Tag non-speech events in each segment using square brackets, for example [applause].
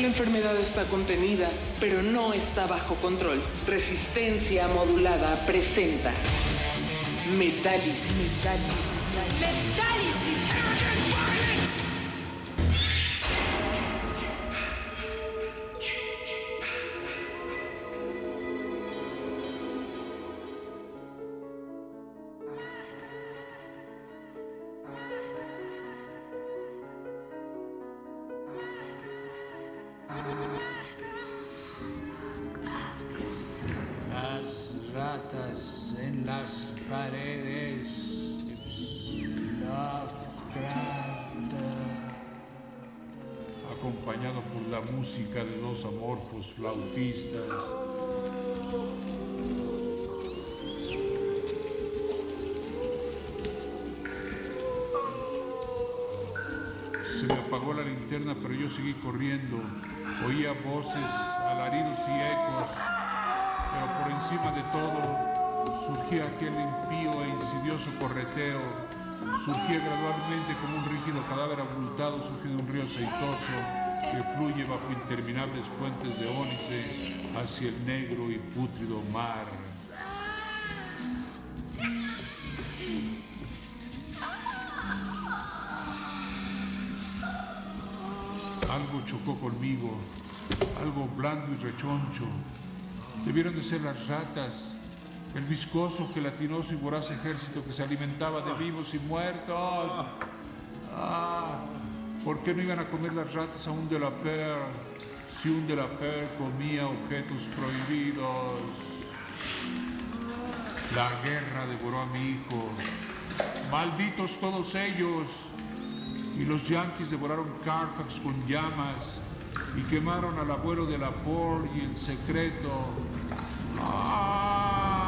La enfermedad está contenida, pero no está bajo control. Resistencia modulada presenta Metálisis. Metálisis. Las paredes. Acompañado por la música de dos amorfos flautistas. Se me apagó la linterna, pero yo seguí corriendo. Oía voces, alaridos y ecos, pero por encima de todo surgía aquel impío e insidioso correteo. Surgía gradualmente como un rígido cadáver abultado surge de un río aceitoso que fluye bajo interminables puentes de ónice hacia el negro y pútrido mar. Algo chocó conmigo, algo blando y rechoncho. Debieron de ser las ratas, el viscoso, gelatinoso y voraz ejército que se alimentaba de vivos y muertos. Ah, ¿por qué no iban a comer las ratas a un de la per si un de la per comía objetos prohibidos? La guerra devoró a mi hijo. Malditos todos ellos. Y los yanquis devoraron Carfax con llamas y quemaron al abuelo de la por y en secreto. ¡Ah!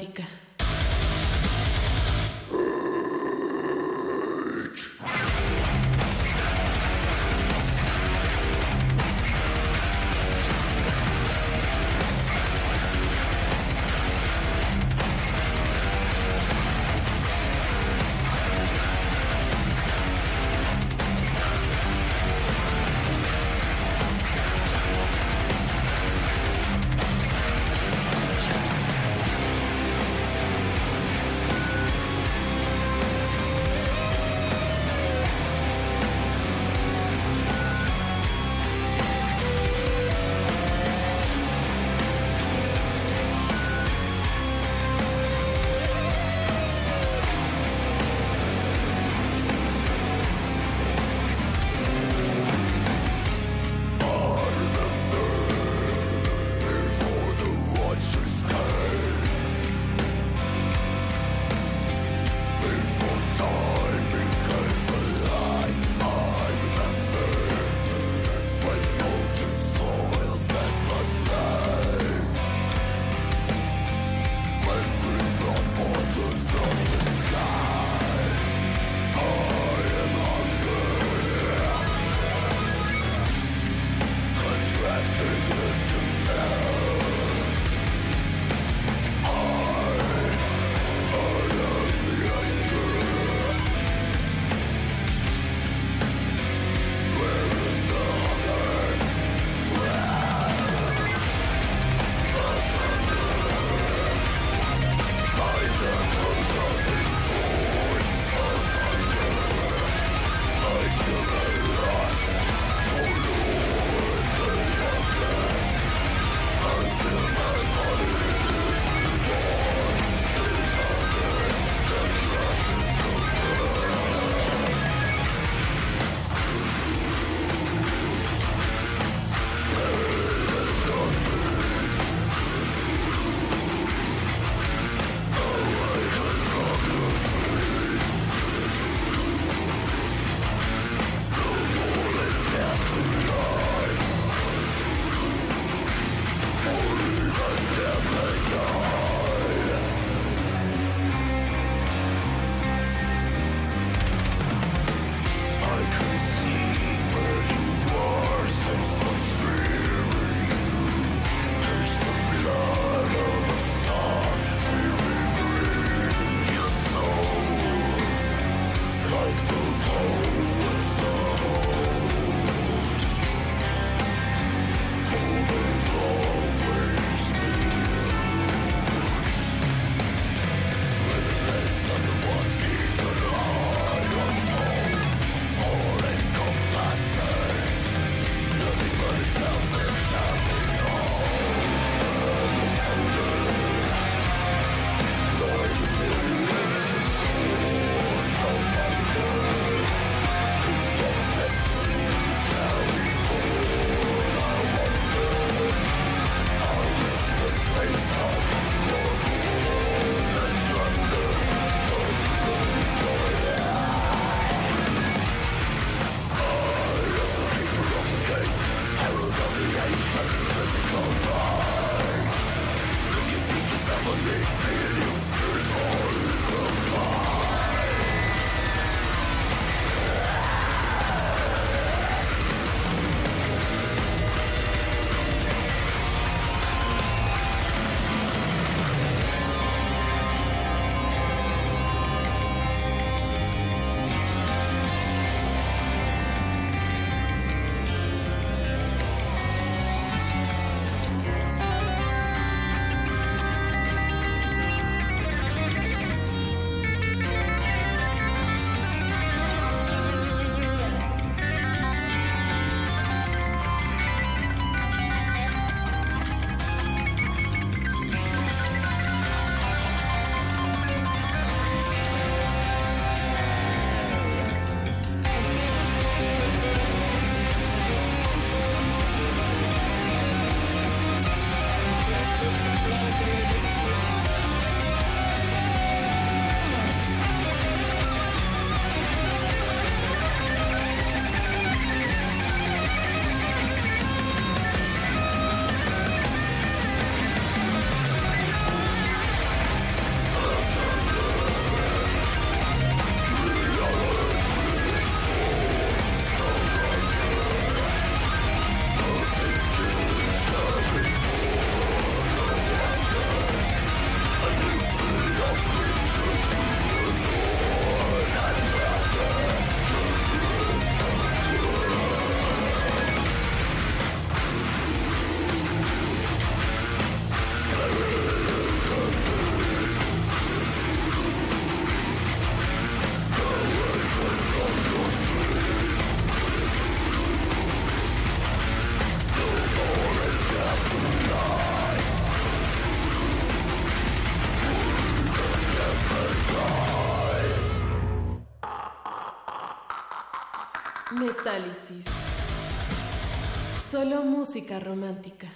Solo música romántica.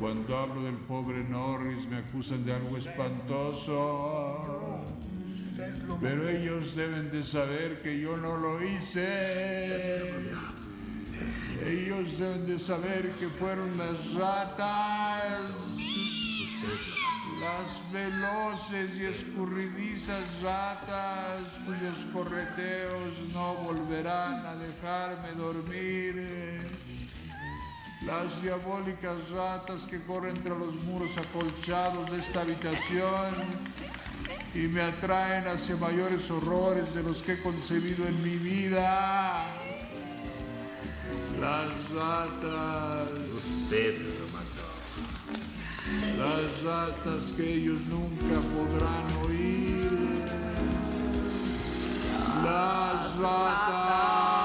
Cuando hablo del pobre Norris me acusan de algo espantoso. Pero ellos deben de saber que yo no lo hice. Ellos deben de saber que fueron las ratas. Las veloces y escurridizas ratas cuyos correteos no volverán a dejarme dormir. Las diabólicas ratas que corren entre los muros acolchados de esta habitación y me atraen hacia mayores horrores de los que he concebido en mi vida. Las ratas. Las ratas que ellos nunca podrán oír. Las ratas.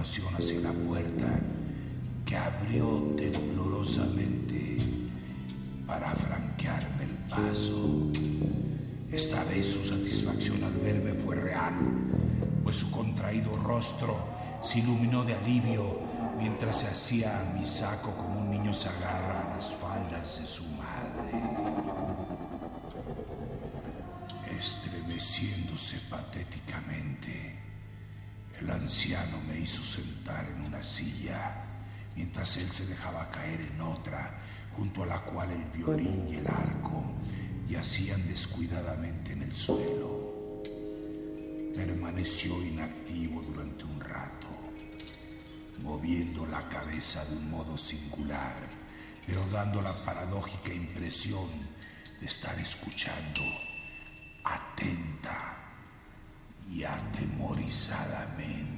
Hacia la puerta que abrió temblorosamente para franquearme el paso. Esta vez su satisfacción al verme fue real, pues su contraído rostro se iluminó de alivio mientras se hacía a mi saco como un niño se agarra a las faldas de su madre. Estremeciéndose patéticamente, el anciano me hizo sentar en una silla mientras él se dejaba caer en otra, junto a la cual el violín y el arco yacían descuidadamente en el suelo. Permaneció inactivo durante un rato, moviendo la cabeza de un modo singular, pero dando la paradójica impresión de estar escuchando atenta y atemorizadamente.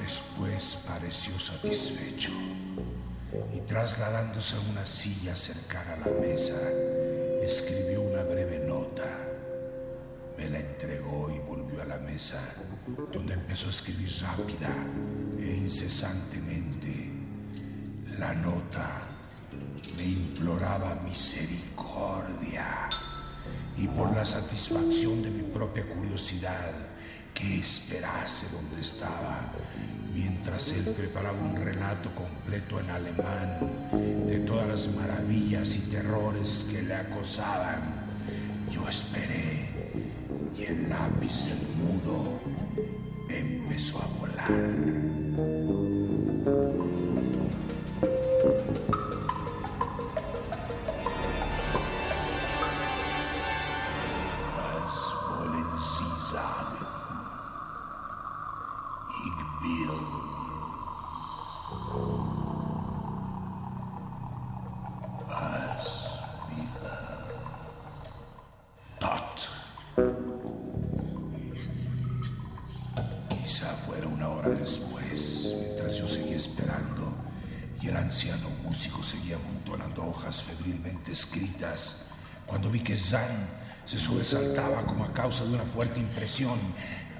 Después pareció satisfecho y trasladándose a una silla cercana a la mesa, escribió una breve nota. Me la entregó y volvió a la mesa, donde empezó a escribir rápida e incesantemente. La nota me imploraba misericordia y por la satisfacción de mi propia curiosidad, que esperase donde estaba, mientras él preparaba un relato completo en alemán de todas las maravillas y terrores que le acosaban. Yo esperé y el lápiz del mudo empezó a volar.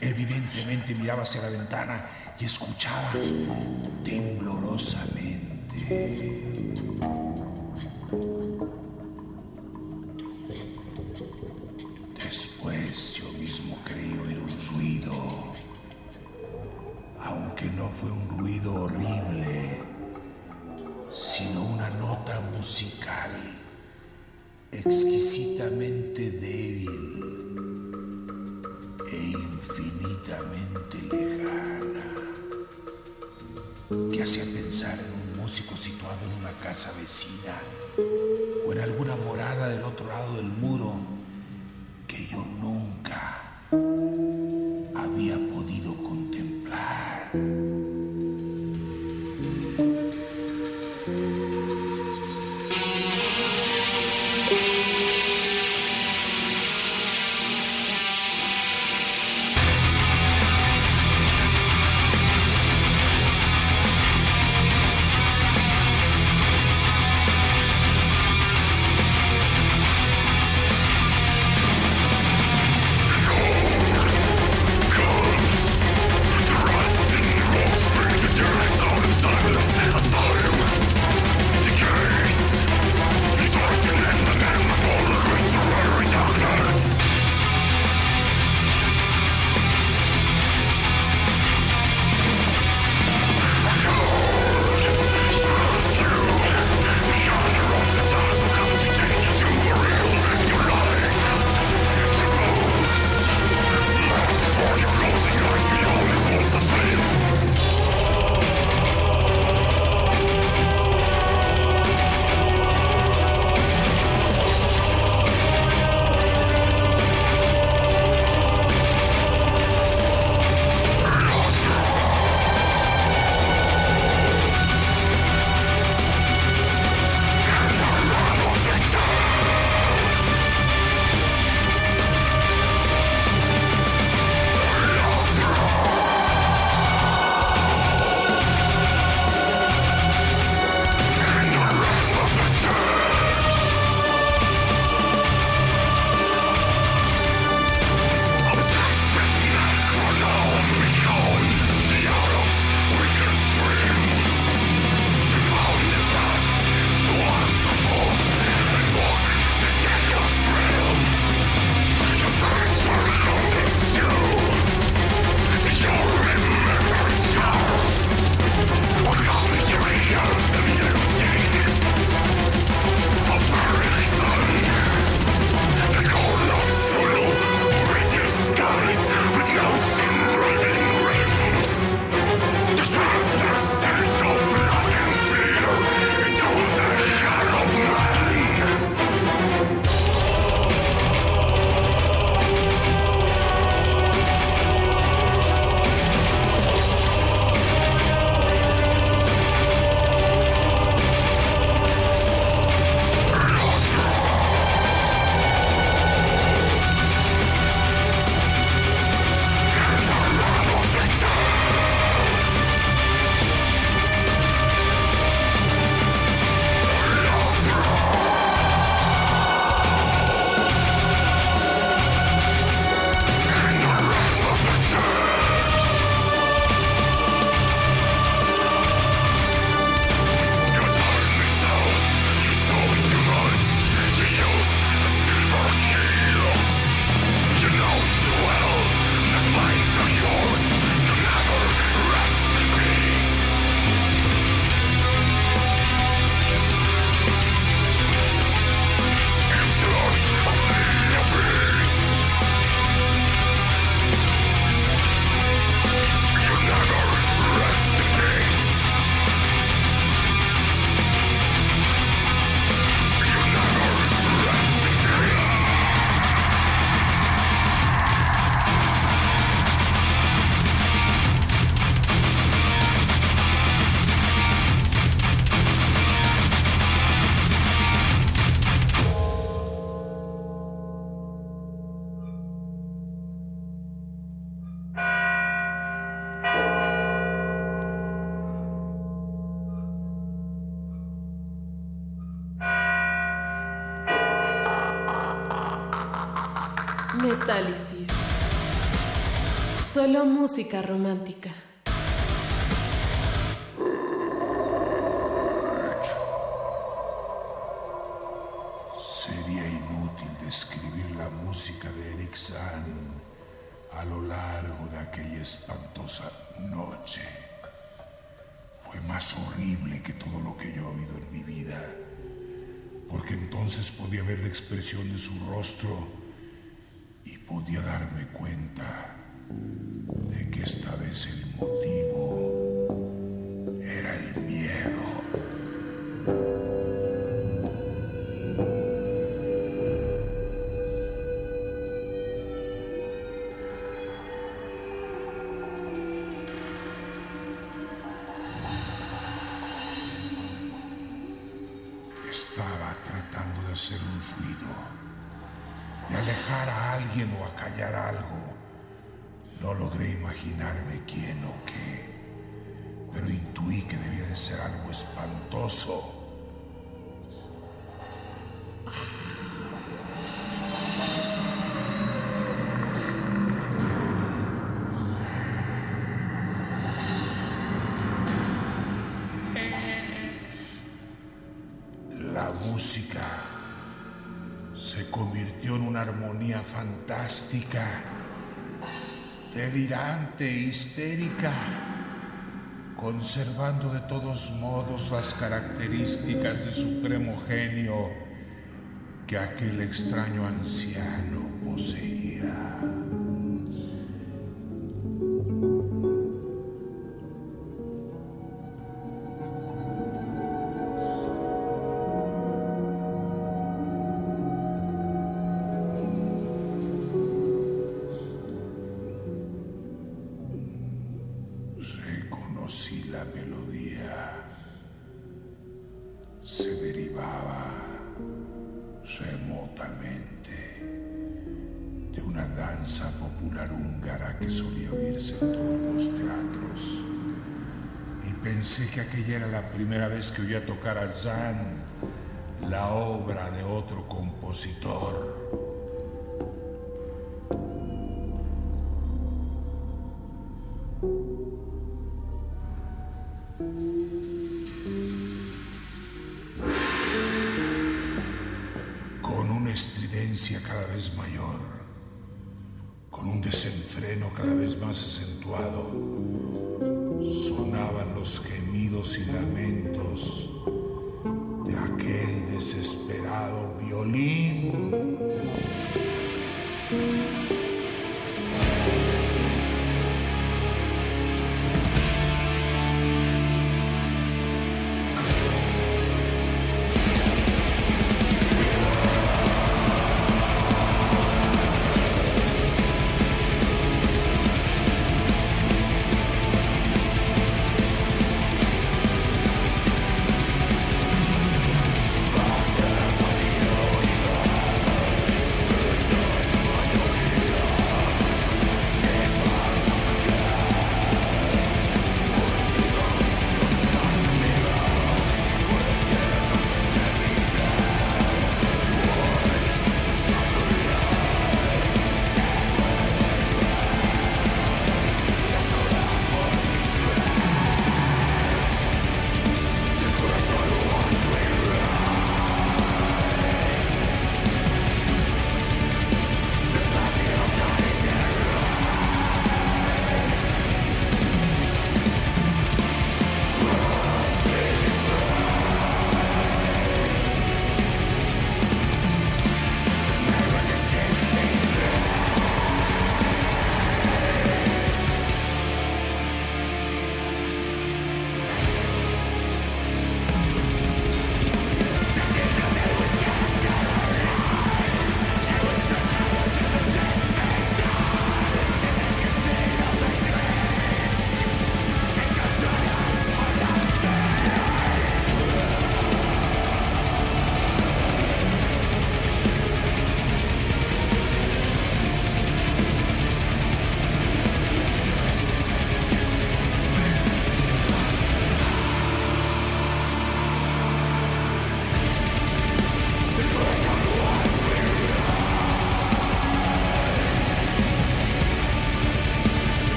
Evidentemente miraba hacia la ventana y escuchaba temblorosamente. Después yo mismo creí oír un ruido, aunque no fue un ruido horrible, sino una nota musical exquisitamente débil infinitamente lejana, que hacía pensar en un músico situado en una casa vecina o en alguna morada del otro lado del muro que yo nunca Solo música romántica. Sería inútil describir la música de Eric Zahn a lo largo de aquella espantosa noche. Fue más horrible que todo lo que yo he oído en mi vida, porque entonces podía ver la expresión de su rostro y podía darme cuenta de que esta vez el motivo era el miedo. O acallar algo. No logré imaginarme quién o qué, pero intuí que debía de ser algo espantoso. Delirante, histérica, conservando de todos modos las características de supremo genio que aquel extraño anciano poseía. Popular húngara que solía oírse en todos los teatros. Y pensé que aquella era la primera vez que oía tocar a Jan, la obra de otro compositor. con una estridencia cada vez mayor, con un desenfreno cada vez más acentuado, sonaban los gemidos y lamentos de aquel desesperado violín.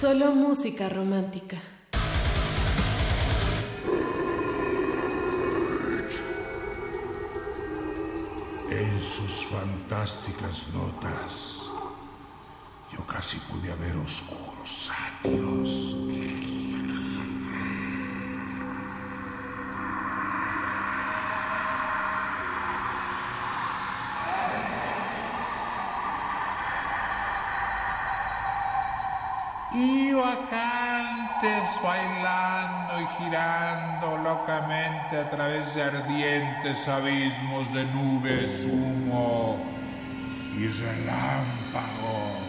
Solo música romántica. En sus fantásticas notas, yo casi pude ver oscuros sátiros. Y vacantes bailando y girando locamente a través de ardientes abismos de nubes, humo y relámpagos.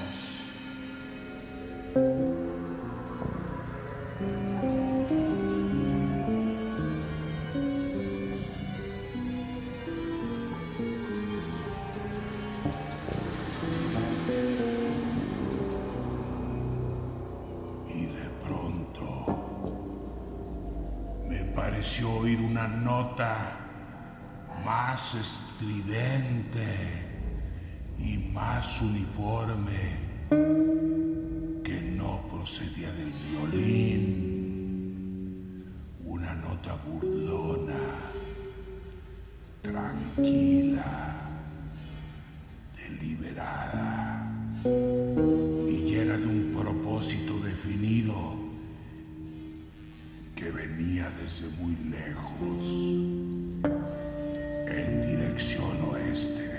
Uniforme que no procedía del violín. Una nota burlona, tranquila, deliberada y llena de un propósito definido que venía desde muy lejos en dirección oeste.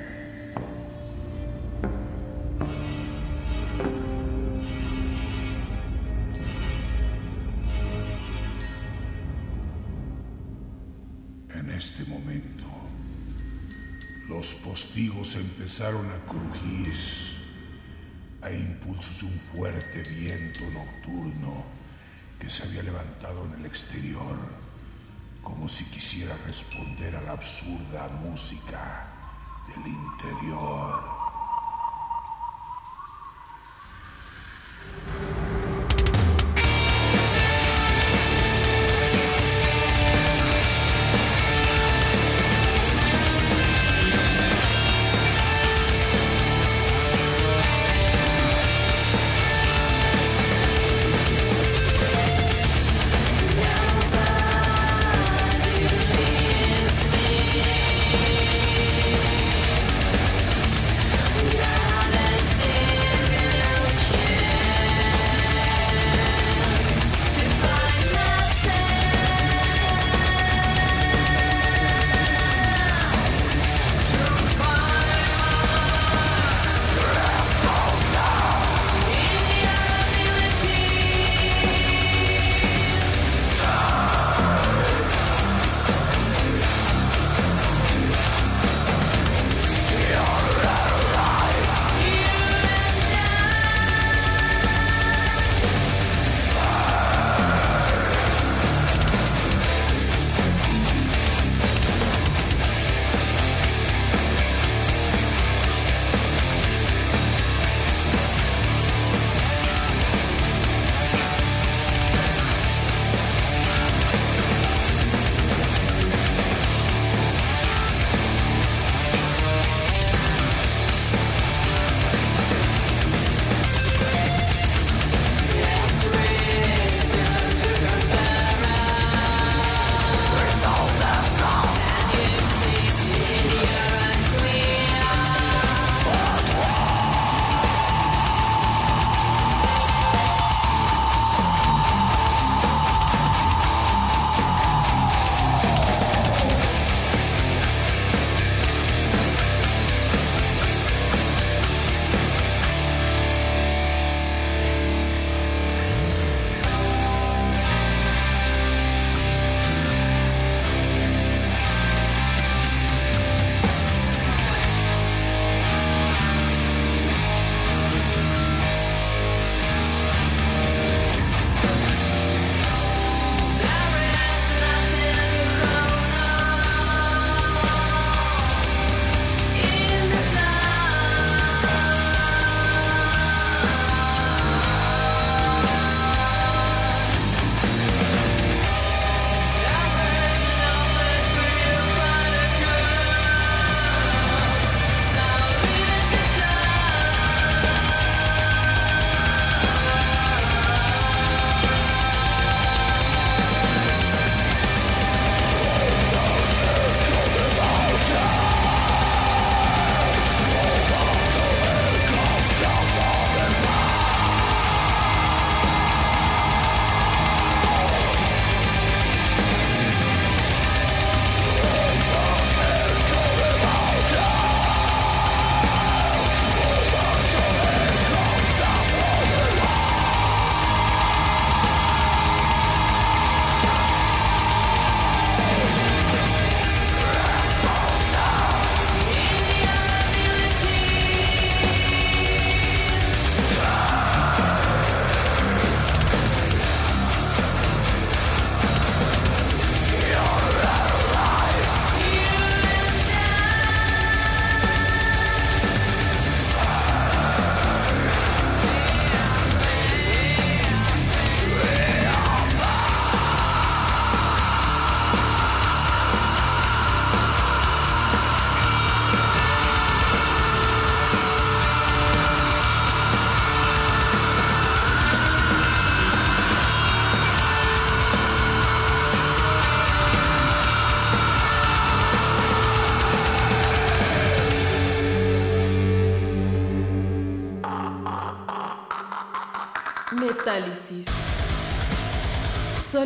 Este momento, los postigos empezaron a crujir a impulsos de un fuerte viento nocturno que se había levantado en el exterior, como si quisiera responder a la absurda música del interior.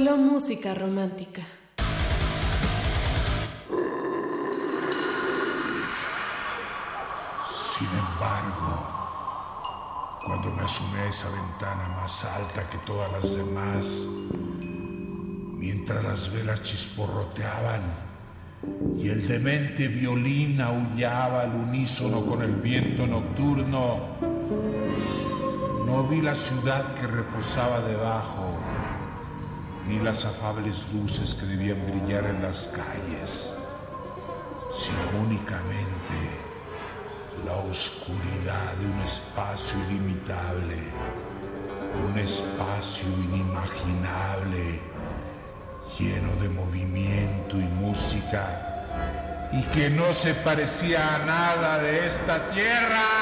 Solo música romántica. Sin embargo, cuando me asomé a esa ventana más alta que todas las demás, mientras las velas chisporroteaban y el demente violín aullaba al unísono con el viento nocturno, no vi la ciudad que reposaba debajo, las afables luces que debían brillar en las calles, sino únicamente la oscuridad de un espacio ilimitable, un espacio inimaginable, lleno de movimiento y música, y que no se parecía a nada de esta tierra.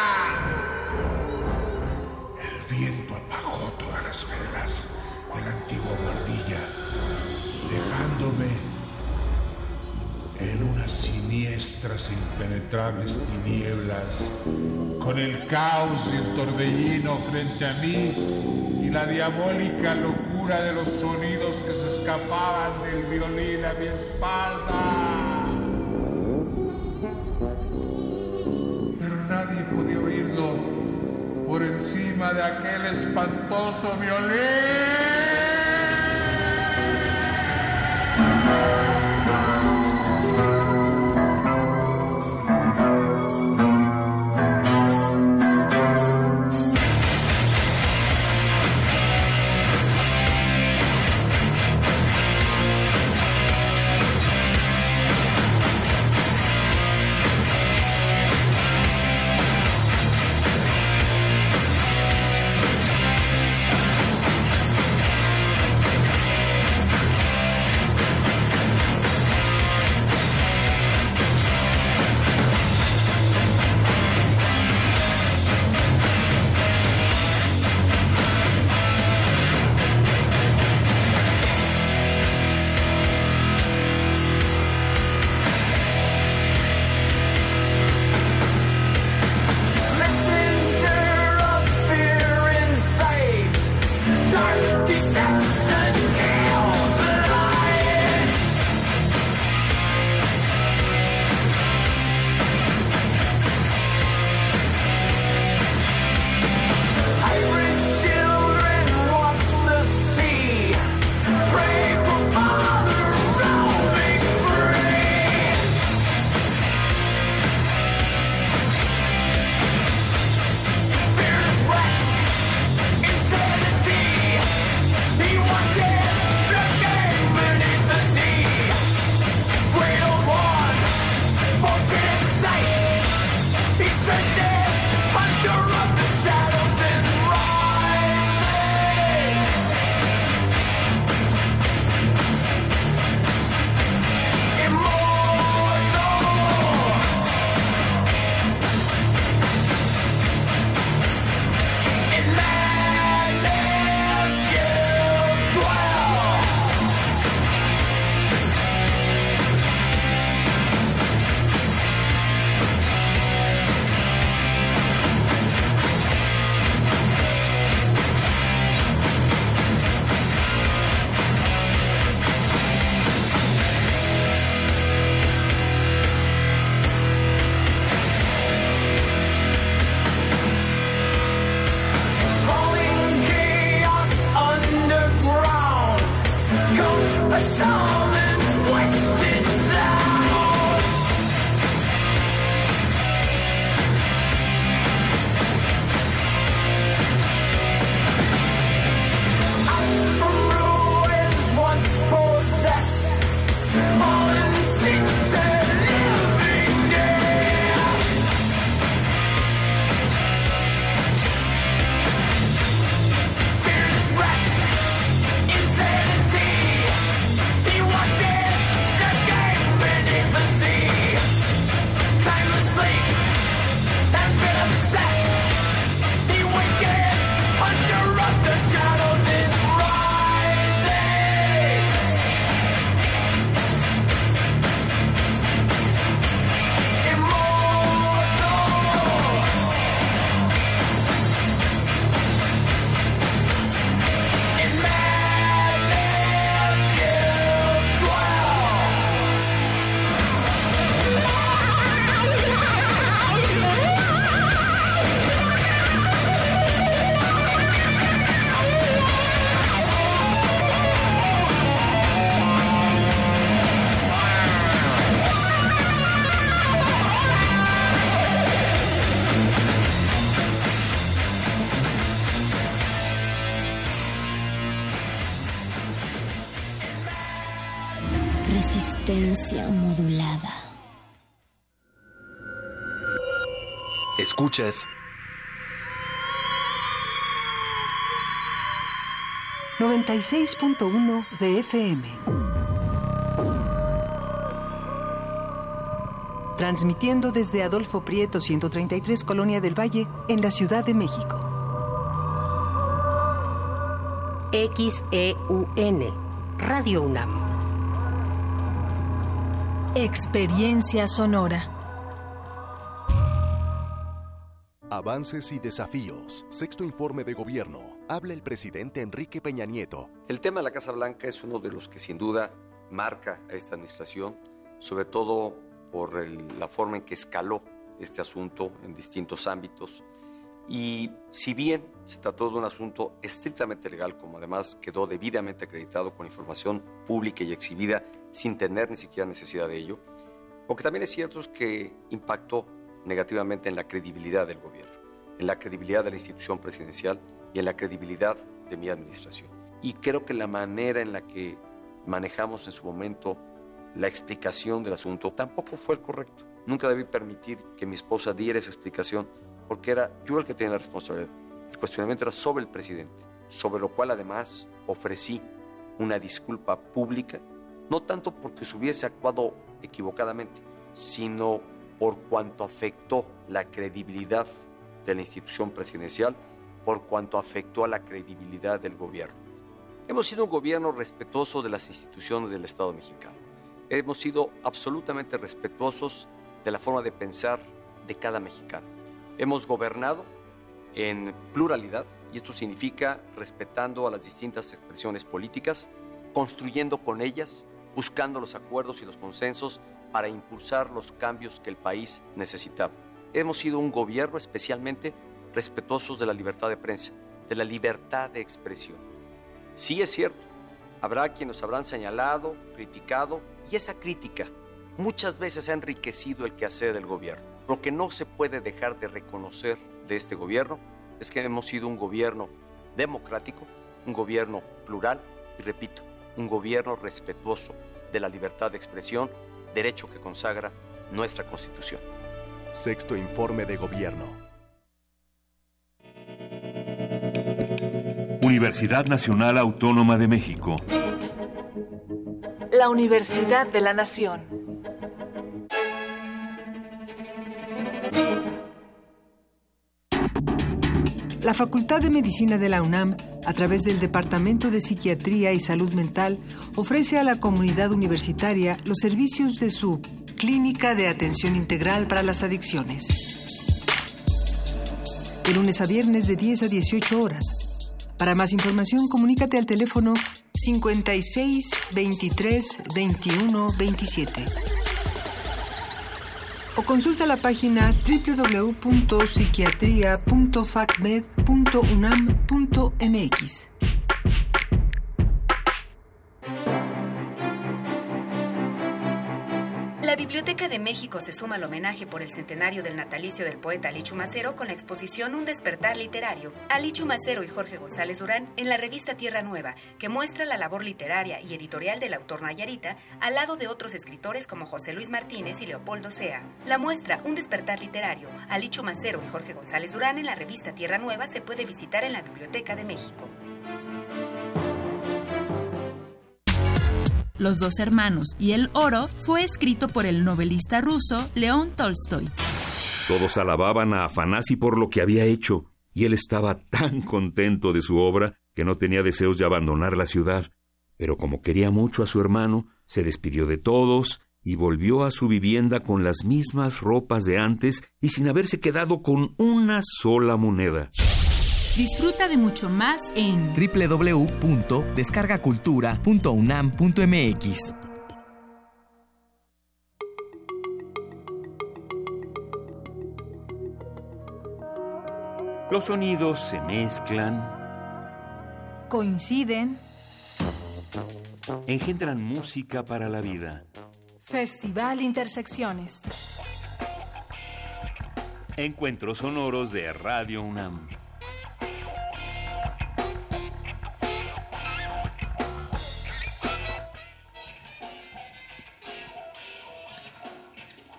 Impenetrables tinieblas, con el caos y el torbellino frente a mí y la diabólica locura de los sonidos que se escapaban del violín a mi espalda. Pero nadie podía oírlo por encima de aquel espantoso violín. Escuchas 96.1 de FM. Transmitiendo desde Adolfo Prieto 133 Colonia del Valle en la Ciudad de México. XEUN Radio UNAM. Experiencia sonora. Avances y desafíos. Sexto informe de gobierno. Habla el presidente Enrique Peña Nieto. El tema de la Casa Blanca es uno de los que sin duda marca a esta administración, sobre todo por la forma en que escaló este asunto en distintos ámbitos. Y si bien se trató de un asunto estrictamente legal, como además quedó debidamente acreditado con información pública y exhibida sin tener ni siquiera necesidad de ello, lo también es cierto que impactó negativamente en la credibilidad del gobierno, en la credibilidad de la institución presidencial y en la credibilidad de mi administración. Y creo que la manera en la que manejamos en su momento la explicación del asunto tampoco fue el correcto. Nunca debí permitir que mi esposa diera esa explicación porque era yo el que tenía la responsabilidad. El cuestionamiento era sobre el presidente, sobre lo cual además ofrecí una disculpa pública, no tanto porque se hubiese actuado equivocadamente, sino por cuanto afectó la credibilidad de la institución presidencial por cuanto afectó a la credibilidad del gobierno. Hemos sido un gobierno respetuoso de las instituciones del Estado mexicano. Hemos sido absolutamente respetuosos de la forma de pensar de cada mexicano. Hemos gobernado en pluralidad y esto significa respetando a las distintas expresiones políticas, construyendo con ellas, buscando los acuerdos y los consensos para impulsar los cambios que el país necesitaba. Hemos sido un gobierno especialmente respetuosos de la libertad de prensa, de la libertad de expresión. Sí es cierto, habrá quienes nos habrán señalado, criticado, y esa crítica muchas veces ha enriquecido el quehacer del gobierno. Lo que no se puede dejar de reconocer de este gobierno es que hemos sido un gobierno democrático, un gobierno plural y, repito, un gobierno respetuoso de la libertad de expresión, derecho que consagra nuestra Constitución. Sexto informe de gobierno. Universidad Nacional Autónoma de México. La Universidad de la Nación. La Facultad de Medicina de la UNAM, a través del Departamento de Psiquiatría y Salud Mental, ofrece a la comunidad universitaria los servicios de su Clínica de Atención Integral para las Adicciones. De lunes a viernes de 10 a 18 horas para más información, comunícate al teléfono 56 23 21 27 o consulta la página www.psiquiatria.facmed.unam.mx. Biblioteca de México se suma al homenaje por el centenario del natalicio del poeta Alichu Macero con la exposición Un despertar literario. Alichu Macero y Jorge González Durán en la revista Tierra Nueva, que muestra la labor literaria y editorial del autor Nayarita al lado de otros escritores como José Luis Martínez y Leopoldo Sea. La muestra Un despertar literario, Alichu Macero y Jorge González Durán en la revista Tierra Nueva se puede visitar en la Biblioteca de México. Los dos hermanos y el oro fue escrito por el novelista ruso León Tolstoy. Todos alababan a Afanasi por lo que había hecho, y él estaba tan contento de su obra que no tenía deseos de abandonar la ciudad. Pero como quería mucho a su hermano, se despidió de todos y volvió a su vivienda con las mismas ropas de antes y sin haberse quedado con una sola moneda. Disfruta de mucho más en www.descargacultura.unam.mx. Los sonidos se mezclan, coinciden, engendran música para la vida. Festival Intersecciones. Encuentros sonoros de Radio UNAM.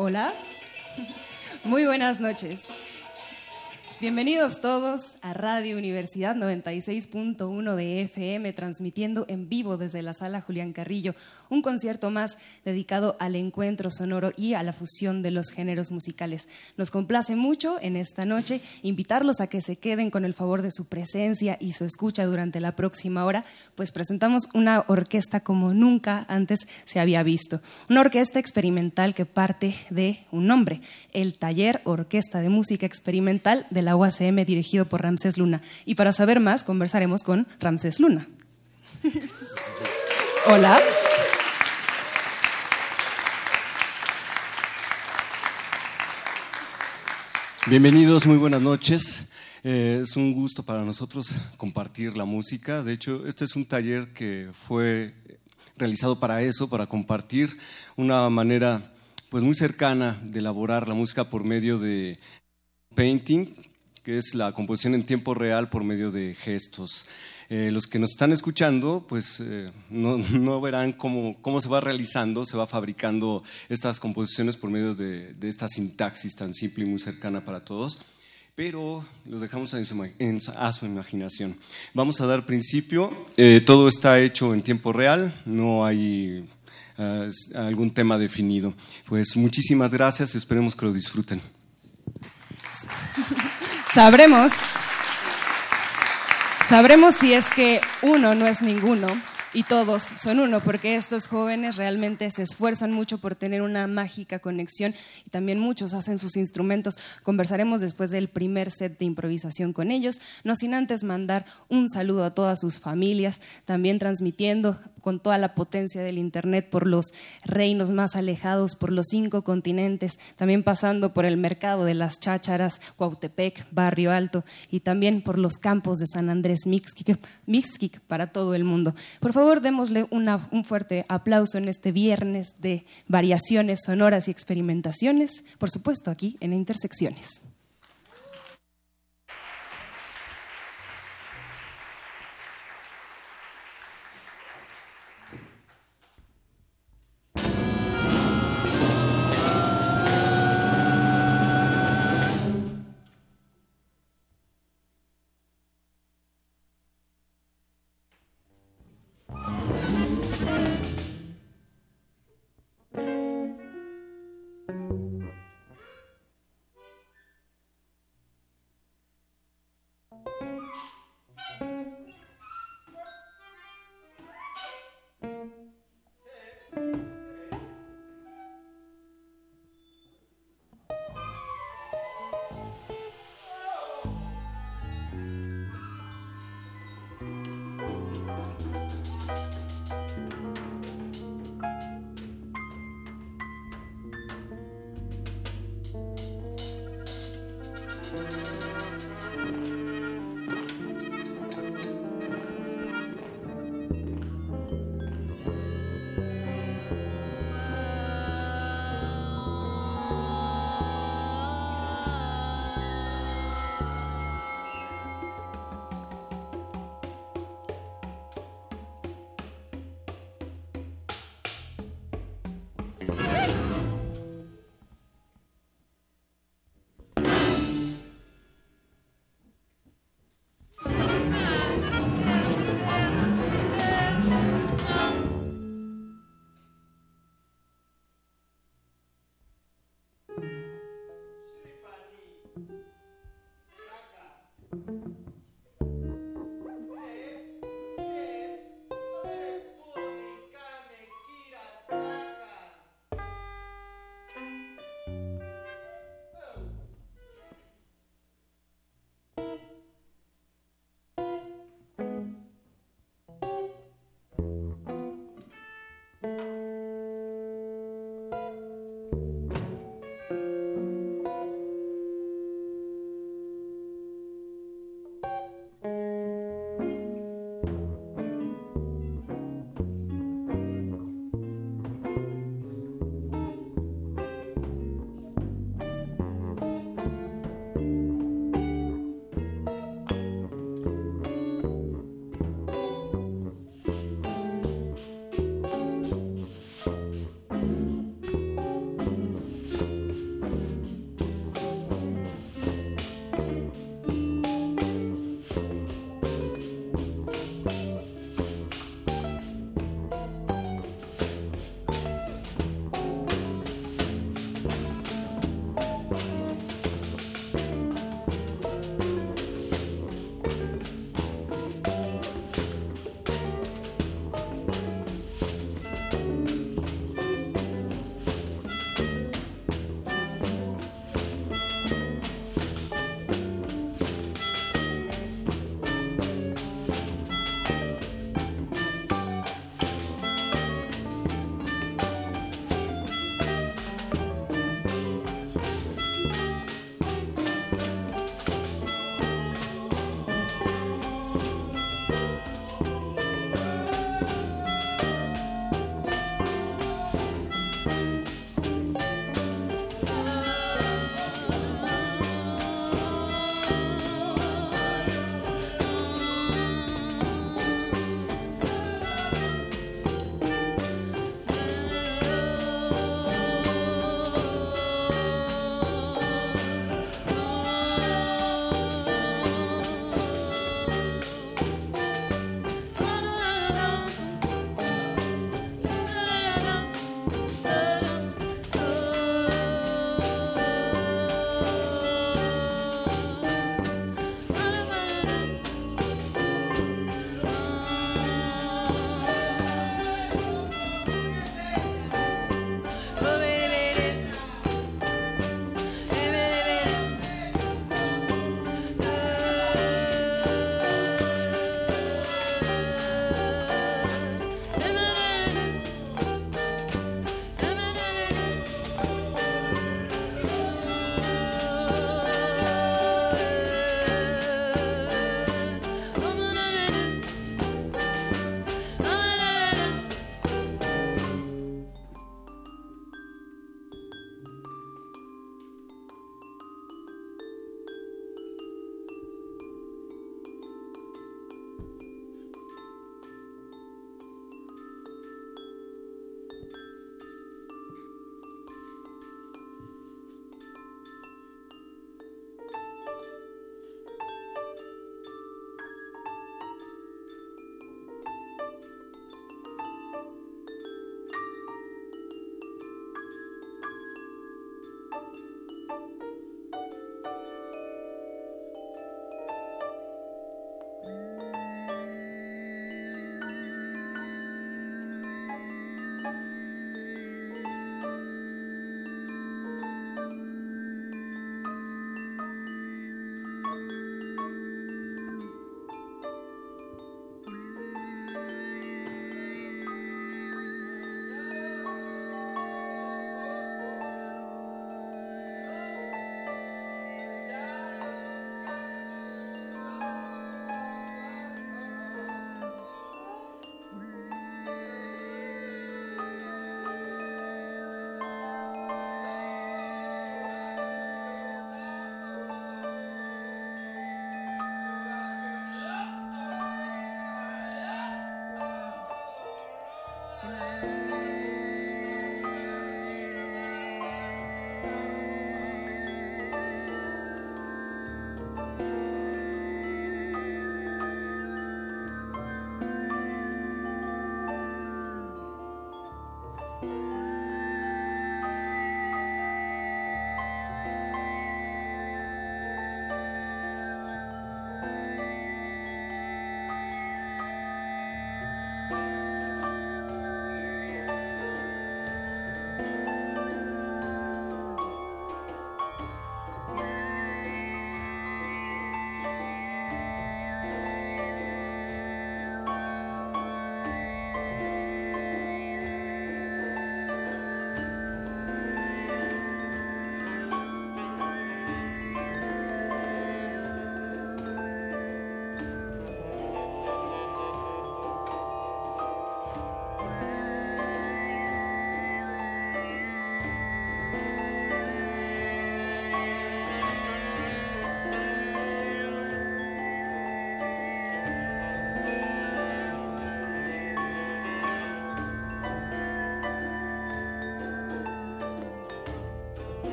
Hola. Muy buenas noches. Bienvenidos todos a Radio Universidad 96.1 de FM, transmitiendo en vivo desde la sala Julián Carrillo, un concierto más dedicado al encuentro sonoro y a la fusión de los géneros musicales. Nos complace mucho en esta noche invitarlos a que se queden con el favor de su presencia y su escucha durante la próxima hora, pues presentamos una orquesta como nunca antes se había visto. Una orquesta experimental que parte de un nombre, el Taller Orquesta de Música Experimental de la UACM dirigido por Ramsés Luna. Y para saber más, conversaremos con Ramsés Luna. [laughs] Hola. Bienvenidos, muy buenas noches. Eh, es un gusto para nosotros compartir la música. De hecho, este es un taller que fue realizado para eso, para compartir una manera pues muy cercana de elaborar la música por medio de painting, que es la composición en tiempo real por medio de gestos. Eh, los que nos están escuchando, pues eh, no, [laughs] verán cómo, cómo, se va realizando, se va fabricando estas composiciones por medio de, esta sintaxis tan simple y muy cercana para todos, pero los dejamos a su, imaginación. Vamos a dar principio, eh, todo está hecho en tiempo real, no hay algún tema definido. Pues muchísimas gracias, esperemos que lo disfruten. [laughs] Sabremos, sabremos si es que uno no es ninguno y todos son uno, porque estos jóvenes realmente se esfuerzan mucho por tener una mágica conexión y también muchos hacen sus instrumentos. Conversaremos después del primer set de improvisación con ellos, no sin antes mandar un saludo a todas sus familias, también transmitiendo con toda la potencia del Internet por los reinos más alejados, por los cinco continentes, también pasando por el mercado de las chácharas, Cuautepec, Barrio Alto y también por los campos de San Andrés Mixquic, Mixquic para todo el mundo. Por favor, démosle un fuerte aplauso en este viernes de variaciones sonoras y experimentaciones, por supuesto aquí en Intersecciones.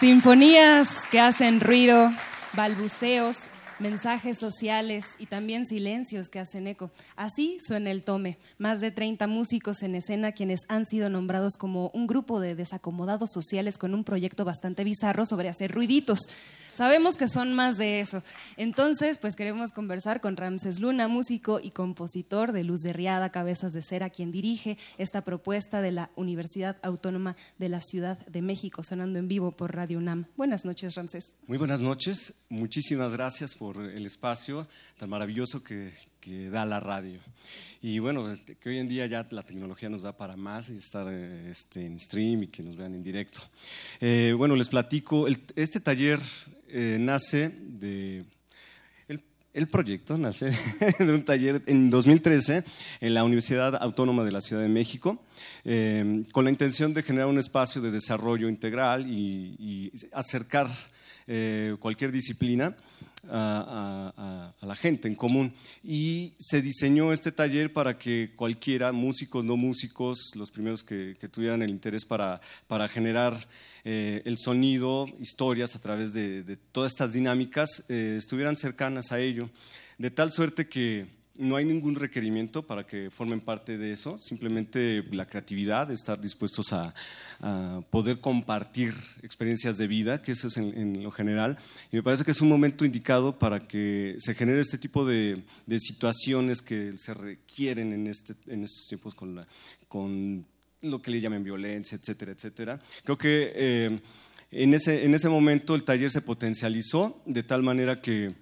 Sinfonías que hacen ruido, balbuceos, mensajes sociales y también silencios que hacen eco. Así suena el tome. Más de 30 músicos en escena quienes han sido nombrados como un grupo de desacomodados sociales con un proyecto bastante bizarro sobre hacer ruiditos. Sabemos que son más de eso. Entonces, pues queremos conversar con Ramses Luna, músico y compositor de Luz de Riada, Cabezas de Cera, quien dirige esta propuesta de la Universidad Autónoma de la Ciudad de México, sonando en vivo por Radio UNAM. Buenas noches, Ramses. Muy buenas noches. Muchísimas gracias por el espacio tan maravilloso que, da la radio. Y bueno, que hoy en día ya la tecnología nos da para más y estar este, en stream y que nos vean en directo. bueno, les platico, este taller eh, nace de... el proyecto nace [laughs] de un taller en 2013 en la Universidad Autónoma de la Ciudad de México, eh, con la intención de generar un espacio de desarrollo integral y, acercar eh, cualquier disciplina a, la gente en común. Y se diseñó este taller para que cualquiera, músicos, no músicos, los primeros que, tuvieran el interés para, para generar eh, el sonido, historias a través de, todas estas dinámicas, eh, estuvieran cercanas a ello, de tal suerte que no hay ningún requerimiento para que formen parte de eso, simplemente la creatividad, estar dispuestos a, poder compartir experiencias de vida, que eso es en, lo general. Y me parece que es un momento indicado para que se genere este tipo de, situaciones que se requieren en, este, estos tiempos con, lo que le llamen violencia, etcétera, etcétera. Creo que eh, en ese momento el taller se potencializó de tal manera que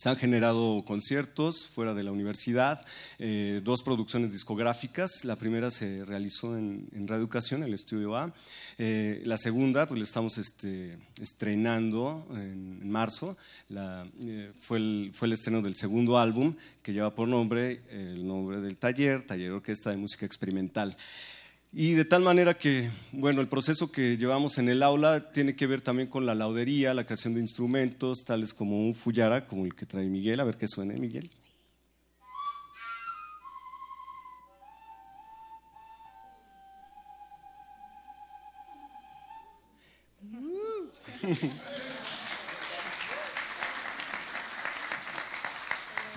se han generado conciertos fuera de la universidad, eh, dos producciones discográficas. La primera se realizó en, en el Estudio A. Eh, la segunda, pues la estamos este, estrenando en, marzo. La, fue, el, fue el estreno del segundo álbum que lleva por nombre el nombre del taller, Taller Orquesta de Música Experimental. Y de tal manera que, bueno, el proceso que llevamos en el aula tiene que ver también con la laudería, la creación de instrumentos, tales como un fuyara, como el que trae Miguel. A ver qué suene, Miguel. [laughs]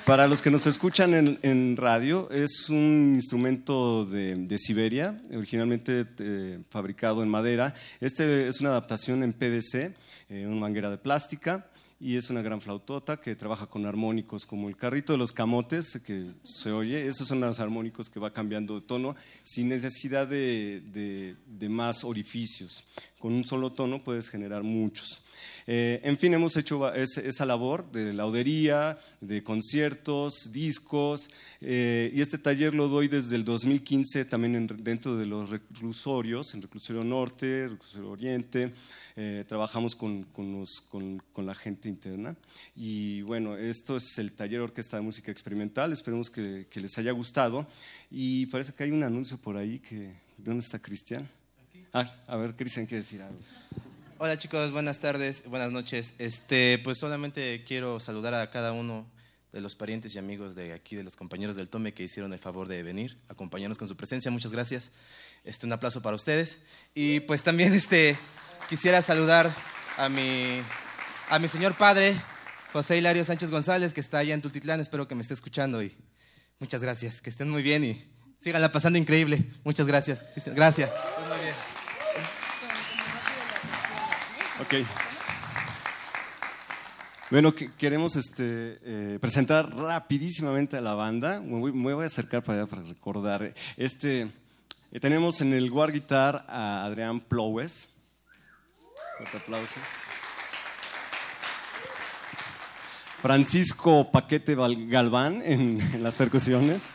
Para los que nos escuchan en, radio, es un instrumento de, Siberia, originalmente eh, fabricado en madera. Este es una adaptación en PVC, eh, una manguera de plástica, y es una gran flautota que trabaja con armónicos como el carrito de los camotes que se oye. Esos son los armónicos que va cambiando de tono sin necesidad de más orificios. Con un solo tono puedes generar muchos. Eh, en fin, hemos hecho esa labor de laudería, de conciertos, discos, eh, y este taller lo doy desde el 2015 también dentro de los reclusorios, en Reclusorio Norte, Reclusorio Oriente, eh, trabajamos con, la gente interna. Y bueno, esto es el taller Orquesta de Música Experimental, esperemos que, que les haya gustado. Y parece que hay un anuncio por ahí que... ¿Dónde está Cristian? Ah, a ver, Cristian quiere decir algo. Hola chicos, buenas tardes, buenas noches. Este, pues solamente quiero saludar a cada uno de los parientes y amigos de aquí, de los compañeros del Tome que hicieron el favor de venir, acompañarnos con su presencia. Muchas gracias. Este, un aplauso para ustedes. Y pues también este, quisiera saludar a mi, a mi señor padre, José Hilario Sánchez González, que está allá en Tultitlán. Espero que me esté escuchando y muchas gracias. Que estén muy bien y síganla pasando increíble. Muchas gracias. Gracias. Ok. Bueno, queremos este, eh, presentar rapidísimamente a la banda. Me voy, a acercar para, para recordar. Este, eh, tenemos en el War Guitar a Adrián Plowes. Fuerte aplauso. Francisco Paquete Galván en las percusiones.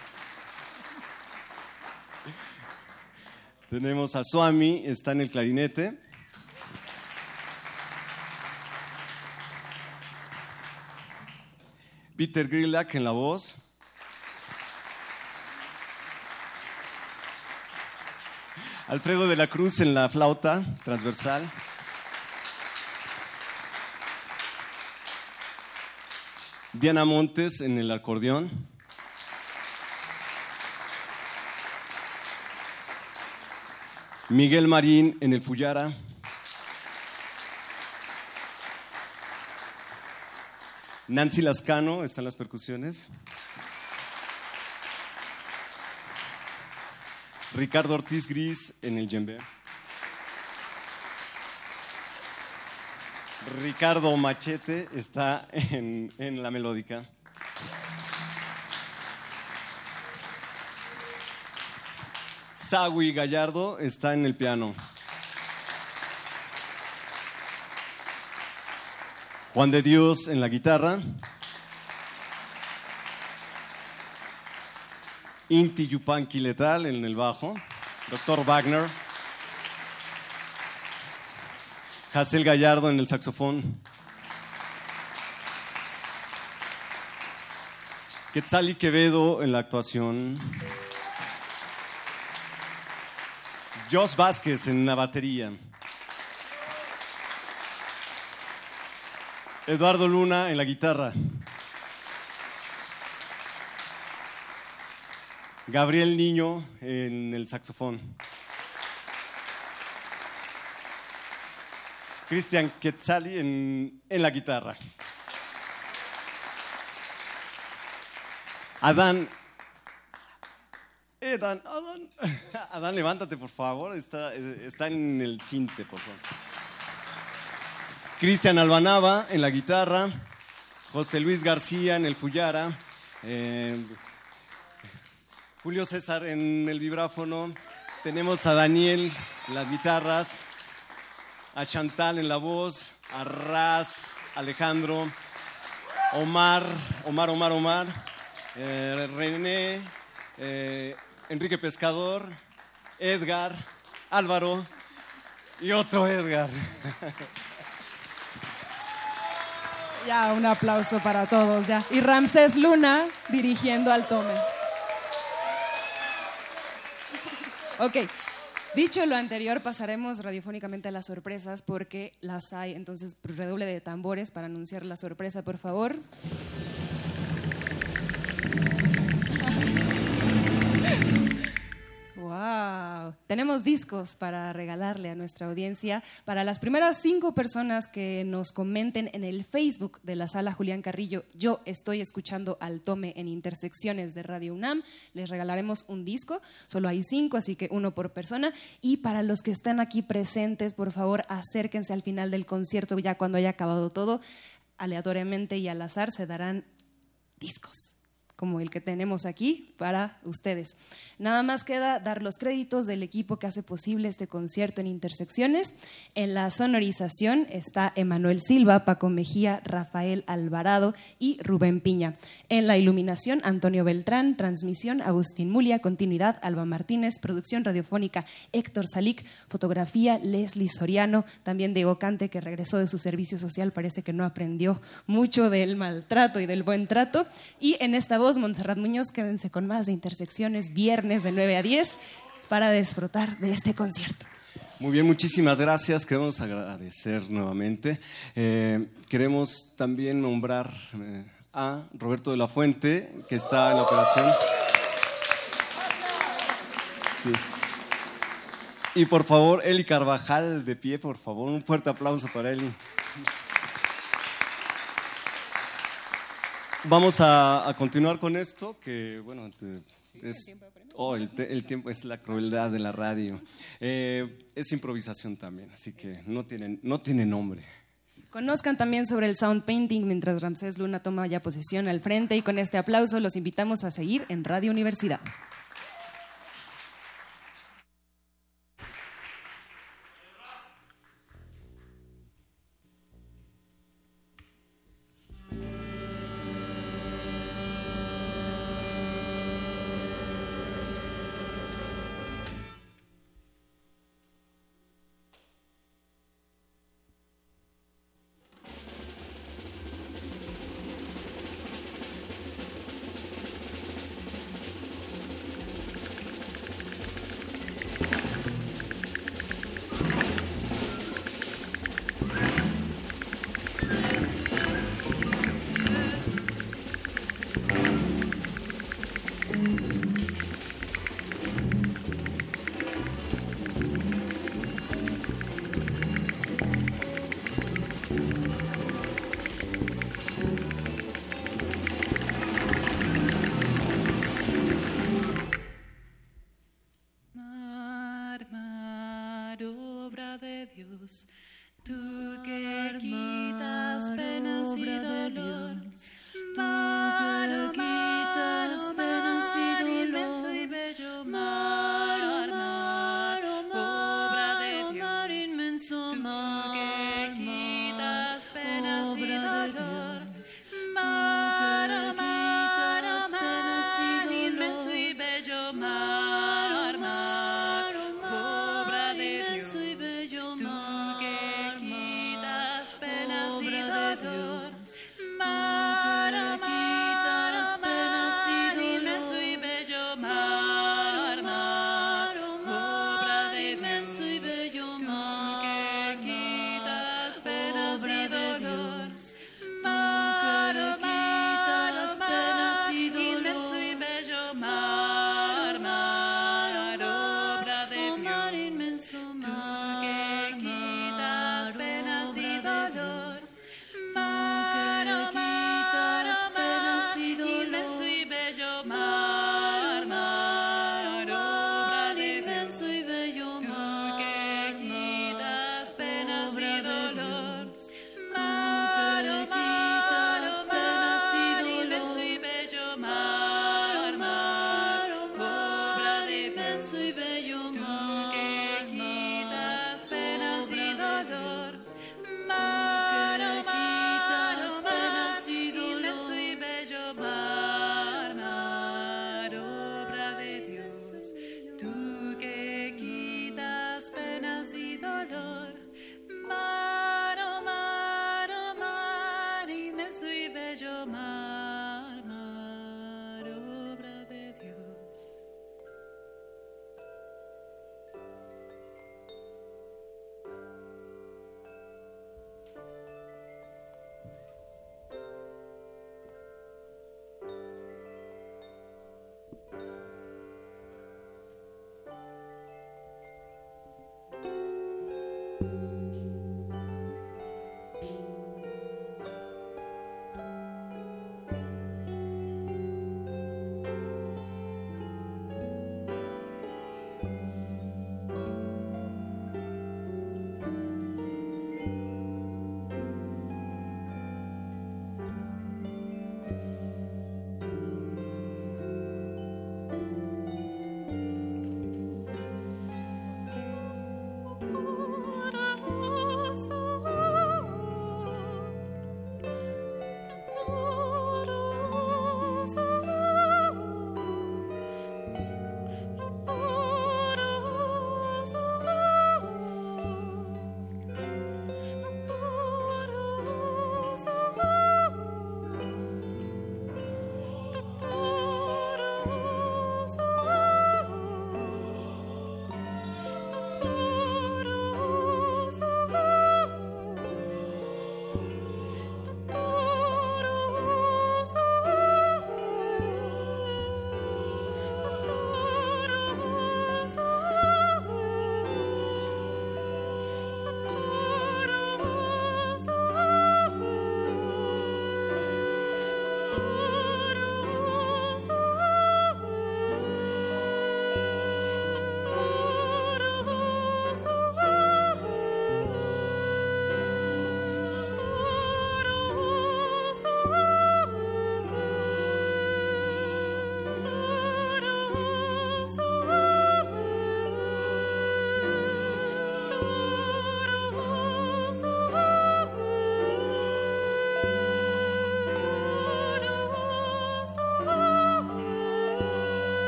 Tenemos a Suami, está en el clarinete. Peter Grillak en la voz. Alfredo de la Cruz en la flauta transversal. Diana Montes en el acordeón. Miguel Marín en el Fuyara. Nancy Lascano está en las percusiones. Ricardo Ortiz Gris en el djembe. Ricardo Machete está en, en la melódica. Sagui Gallardo está en el piano. Juan de Dios en la guitarra. Inti Yupanqui Letal en el bajo. Doctor Wagner. Hazel Gallardo en el saxofón. Quetzali Quevedo en la actuación. Jos Vázquez en la batería. Eduardo Luna en la guitarra. Gabriel Niño en el saxofón. Cristian Quetzali en, en la guitarra. Adán. Adán, Adán. [laughs] Adán, levántate, por favor. Está, está en el cinte, por favor. Cristian Albanaba en la guitarra. José Luis García en el Fullara. Eh, Julio César en el vibráfono. Tenemos a Daniel en las guitarras. A Chantal en la voz. A Raz, Alejandro. Omar, Omar, Omar, Omar. Eh, René, eh, Enrique Pescador, Edgar, Álvaro y otro Edgar. [laughs] Ya, un aplauso para todos, ya. Y Ramsés Luna dirigiendo al tome. [laughs] Ok. Dicho lo anterior, pasaremos radiofónicamente a las sorpresas porque las hay. Entonces, redoble de tambores para anunciar la sorpresa, por favor. ¡Wow! Tenemos discos para regalarle a nuestra audiencia. Para las primeras cinco personas que nos comenten en el Facebook de la sala Julián Carrillo, yo estoy escuchando al tome en Intersecciones de Radio UNAM, les regalaremos un disco. Solo hay cinco, así que uno por persona. Y para los que están aquí presentes, por favor, acérquense al final del concierto, ya cuando haya acabado todo. Aleatoriamente y al azar se darán discos como el que tenemos aquí para ustedes. Nada más queda dar los créditos del equipo que hace posible este concierto en Intersecciones. En la sonorización está Emanuel Silva, Paco Mejía, Rafael Alvarado y Rubén Piña. En la iluminación, Antonio Beltrán, transmisión, Agustín Mulia, continuidad, Alba Martínez, producción radiofónica, Héctor Salic, fotografía, Leslie Soriano, también Diego Cante, que regresó de su servicio social, parece que no aprendió mucho del maltrato y del buen trato. Y en esta voz, Montserrat Muñoz, quédense con más de Intersecciones, viernes de 9 a 10, para disfrutar de este concierto. Muy bien, muchísimas gracias. Queremos agradecer nuevamente. Eh, queremos también nombrar eh, a Roberto de la Fuente, que está en la operación. Y por favor, Eli Carvajal, de pie, por favor. Un fuerte aplauso para Eli. Vamos a, a, continuar con esto, que bueno, es, oh, el, el, tiempo es la crueldad de la radio. Eh, es improvisación también, así que no tiene, no tiene nombre. Conozcan también sobre el sound painting mientras Ramsés Luna toma ya posición al frente y con este aplauso los invitamos a seguir en Radio Universidad.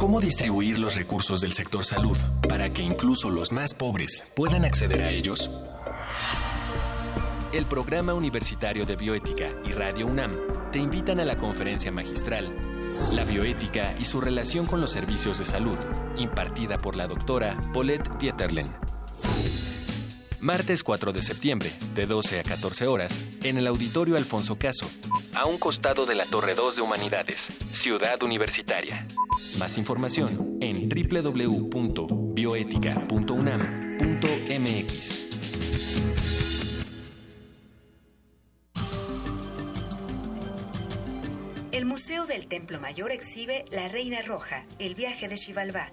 ¿Cómo distribuir los recursos del sector salud para que incluso los más pobres puedan acceder a ellos? El Programa Universitario de Bioética y Radio UNAM te invitan a la conferencia magistral La bioética y su relación con los servicios de salud, impartida por la doctora Paulette Dieterlen. Martes 4 de septiembre, de 12 a 14 horas, en el Auditorio Alfonso Caso, a un costado de la Torre 2 de Humanidades, Ciudad Universitaria. Más información en www.bioetica.unam.mx. El Museo del Templo Mayor exhibe La Reina Roja, el viaje de Xibalbá,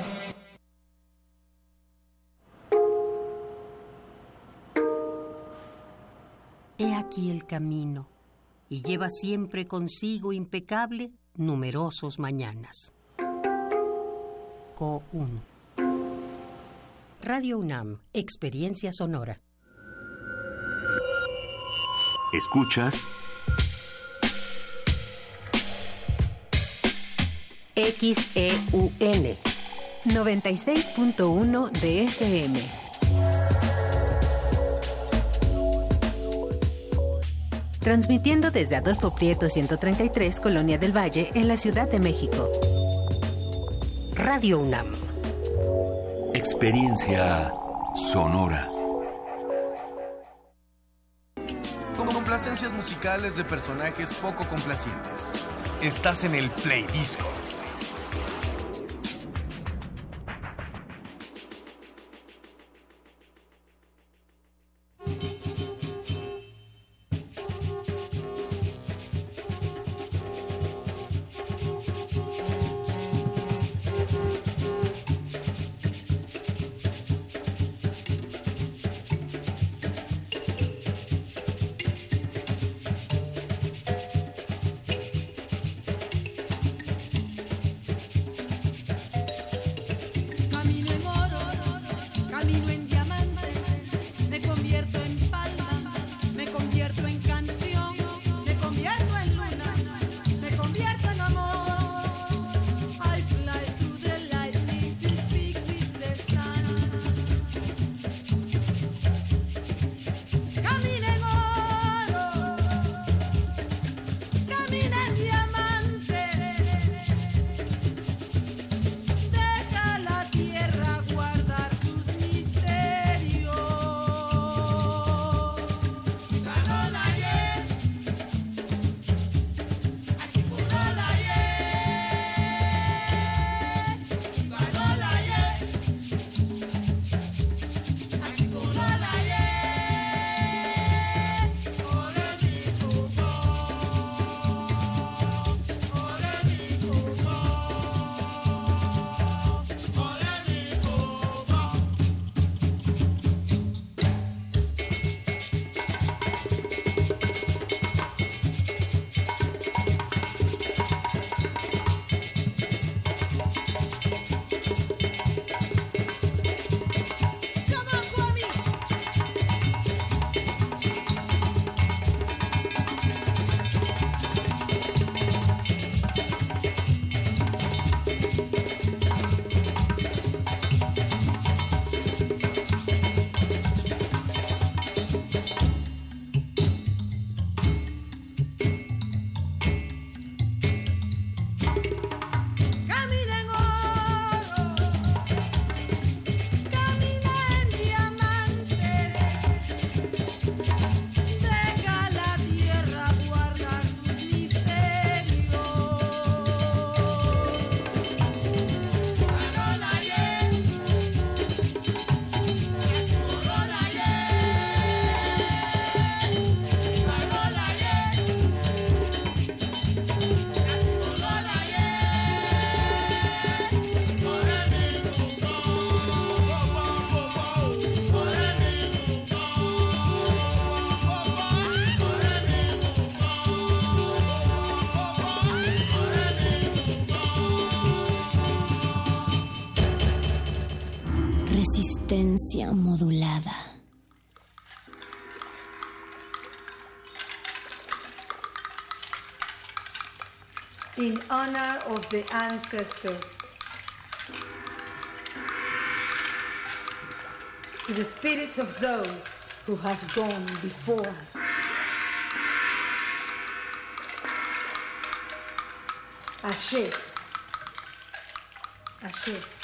He aquí el camino, y lleva siempre consigo impecable numerosos mañanas. Co-1 Radio UNAM, Experiencia Sonora. Escuchas XEUN 96.1 de FM. Transmitiendo desde Adolfo Prieto 133, Colonia del Valle, en la Ciudad de México. Radio UNAM. Experiencia sonora. Con complacencias musicales de personajes poco complacientes. Estás en el Play Disco. Modulada. In honor of the ancestors. To the spirits of those who have gone before us. Ashe. Ashe.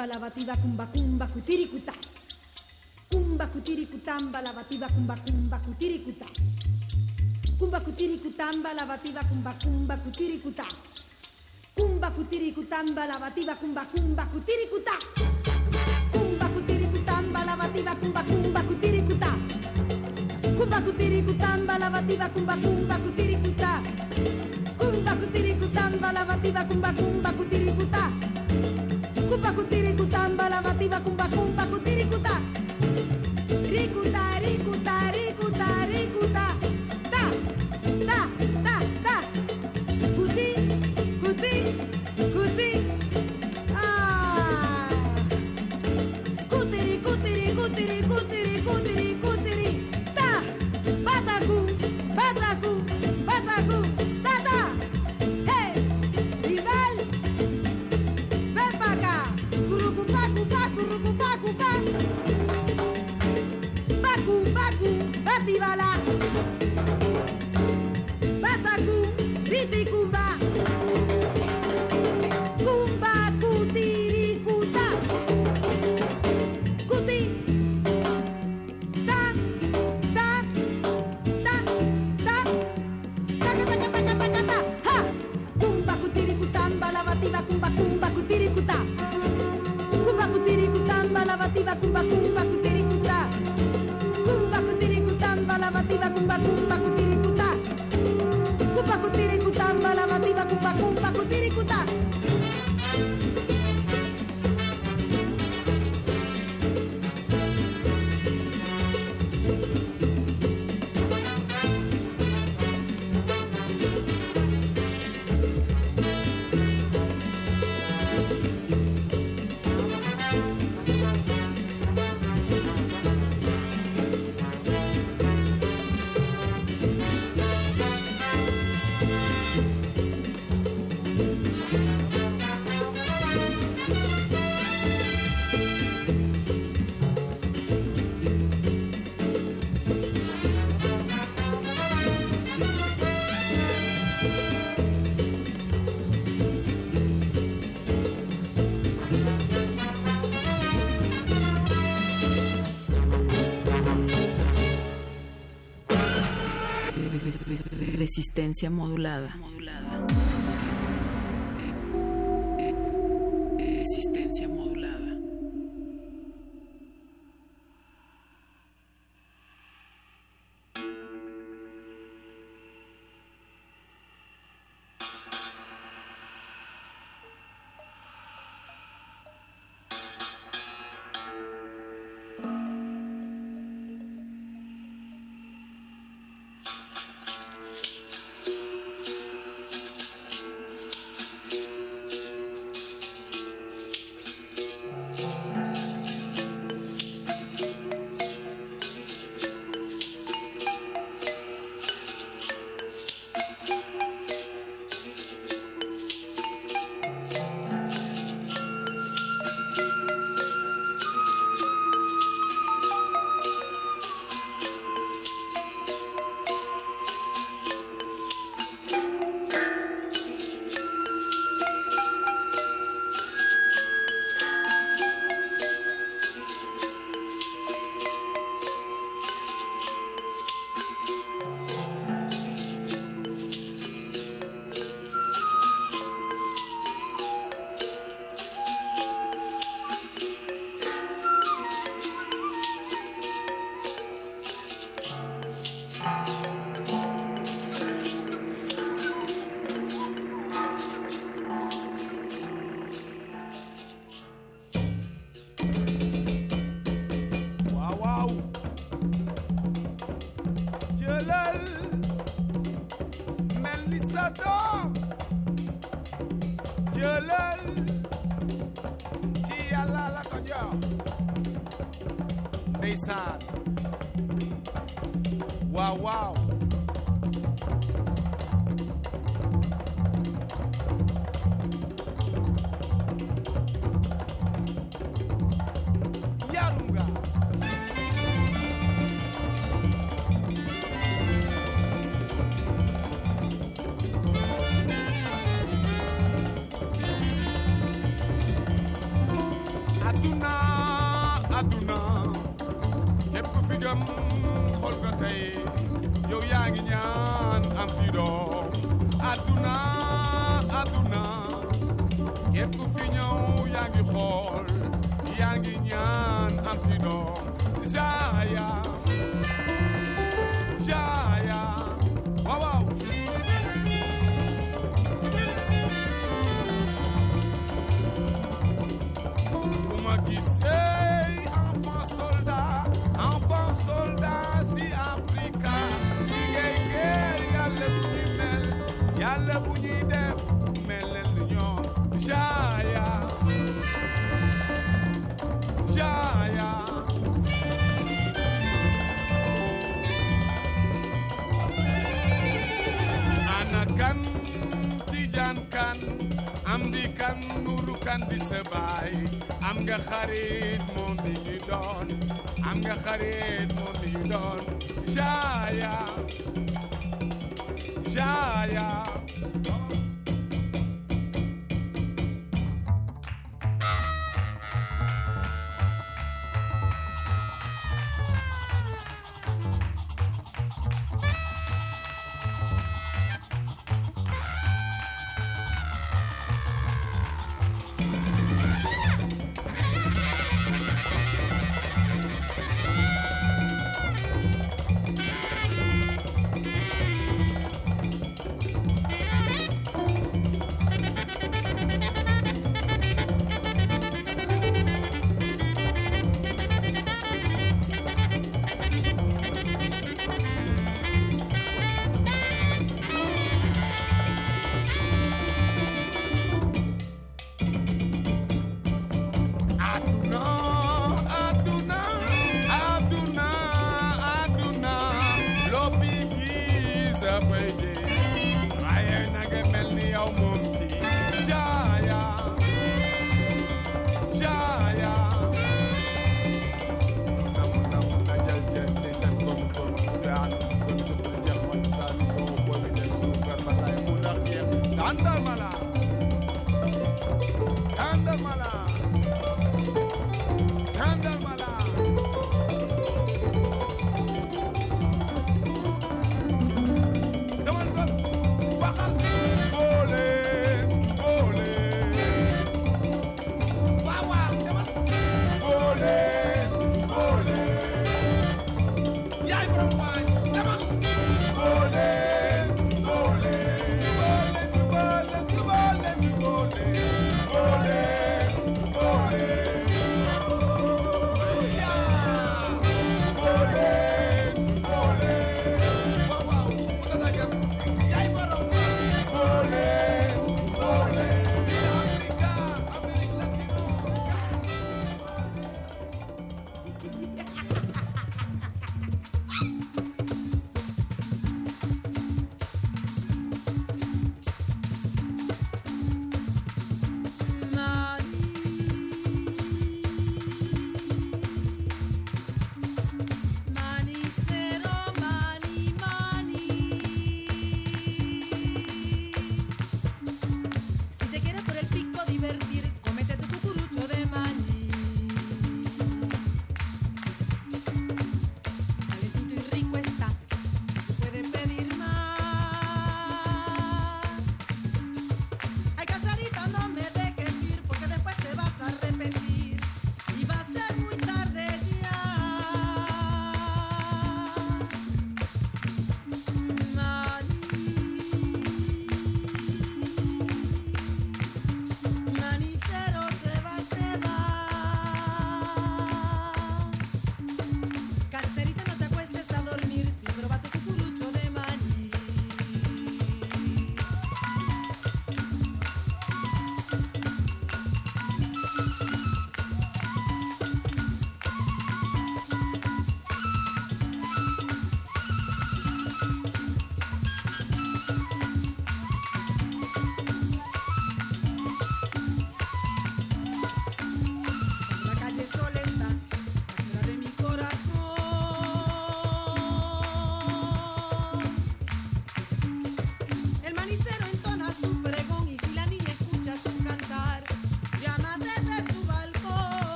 cutamba la bativa cumba cumba cutiricutá. Cumba cutiricutamba la bativa cumba cumba cutiricutá. Cumba cutiricutamba la bativa cumba cumba cutiricutá. Cumba cutiricutamba la bativa cumba cumba. resistencia modulada.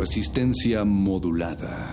Resistencia modulada.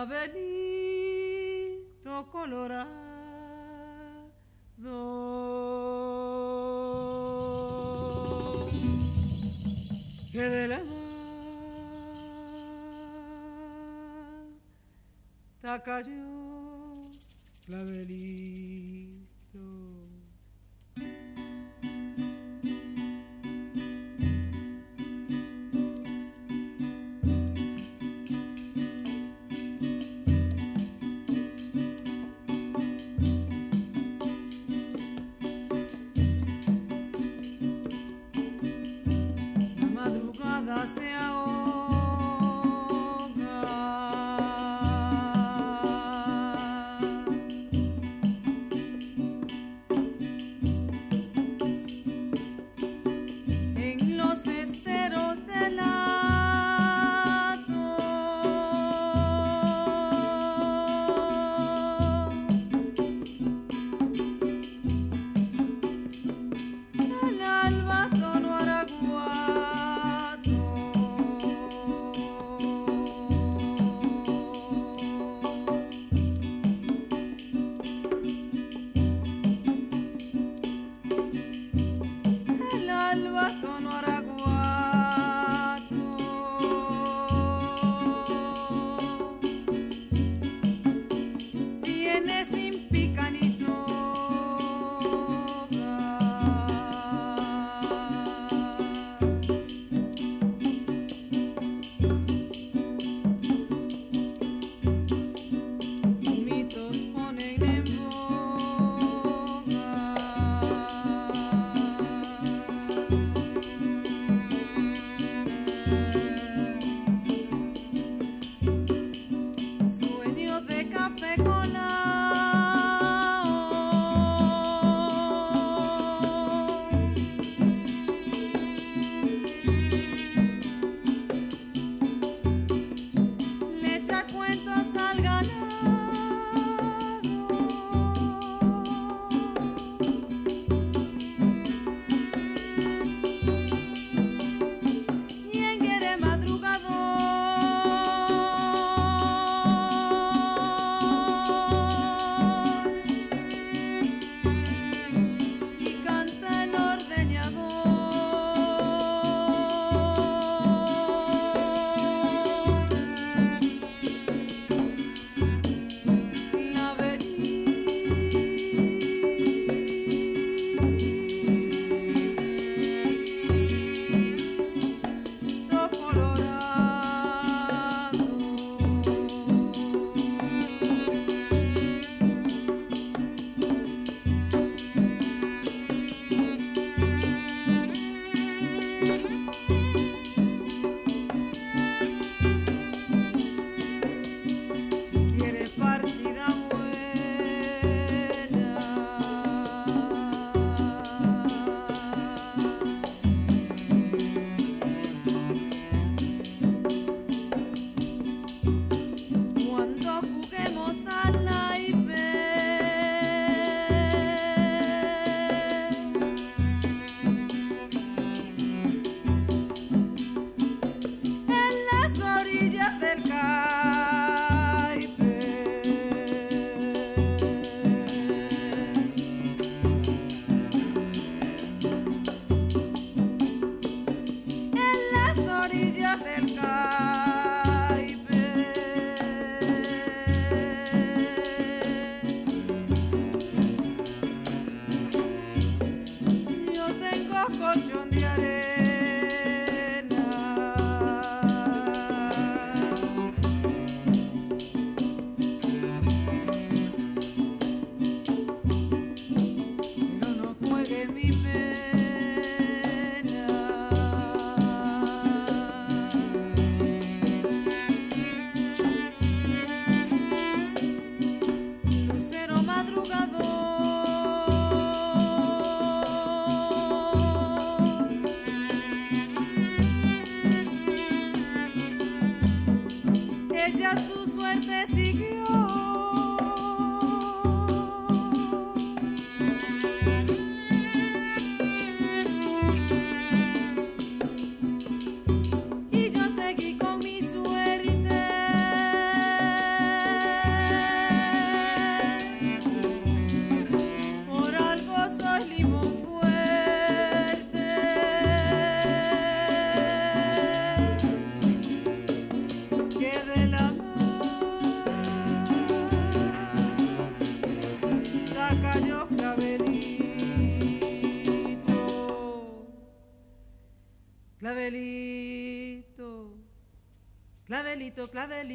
beraberliği clavel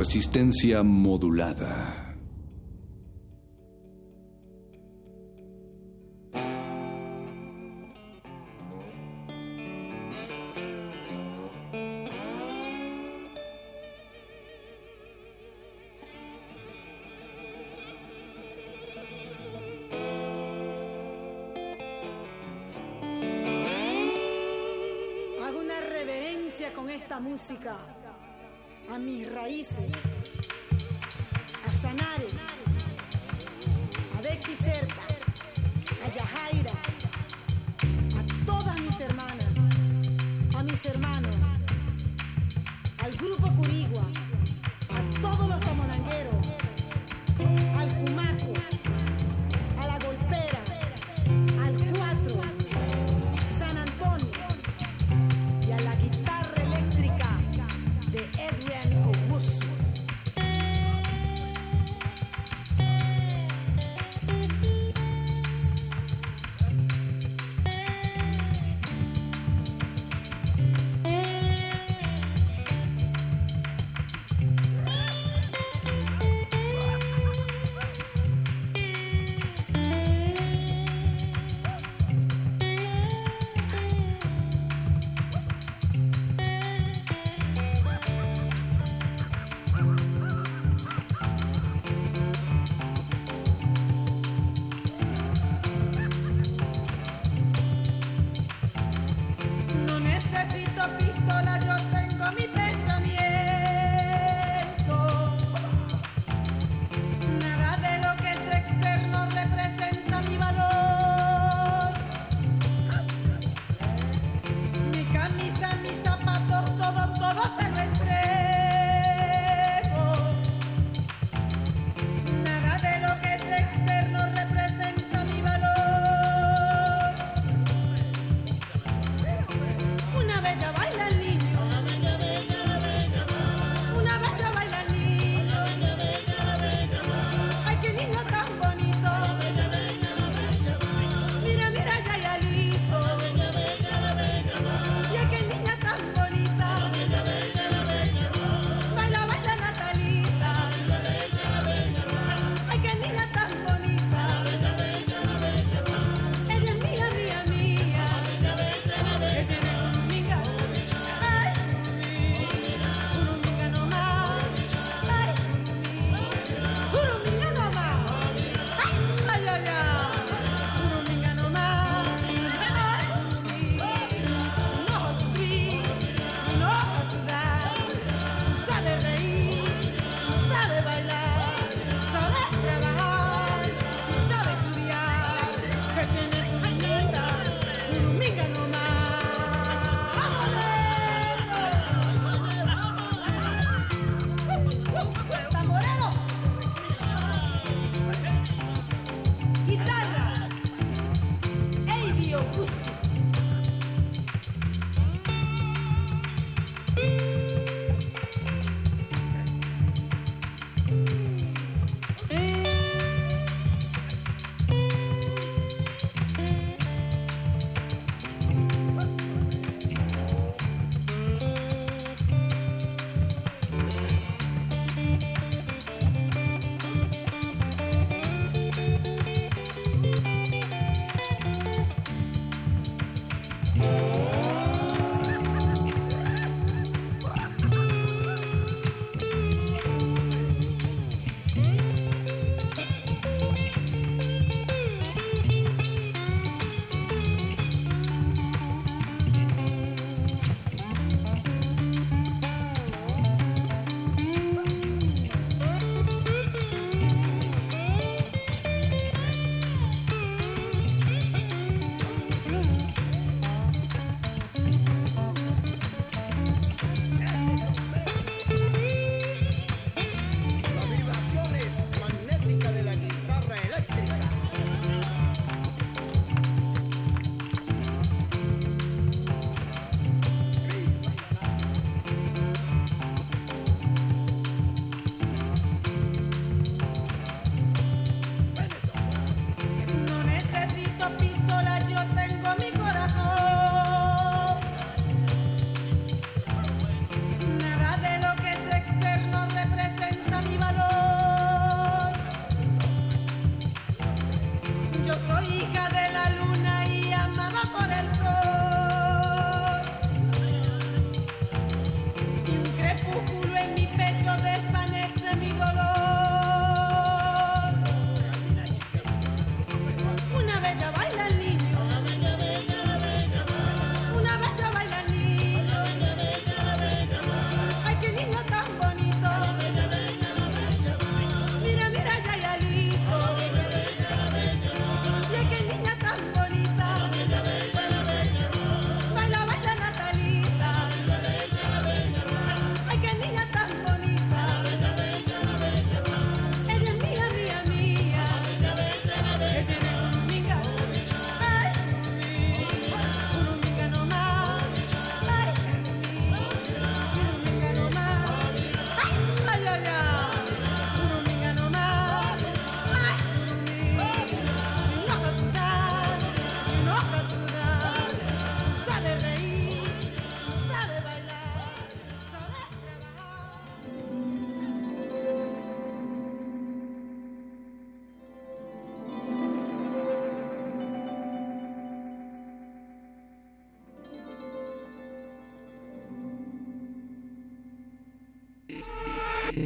Resistencia modulada.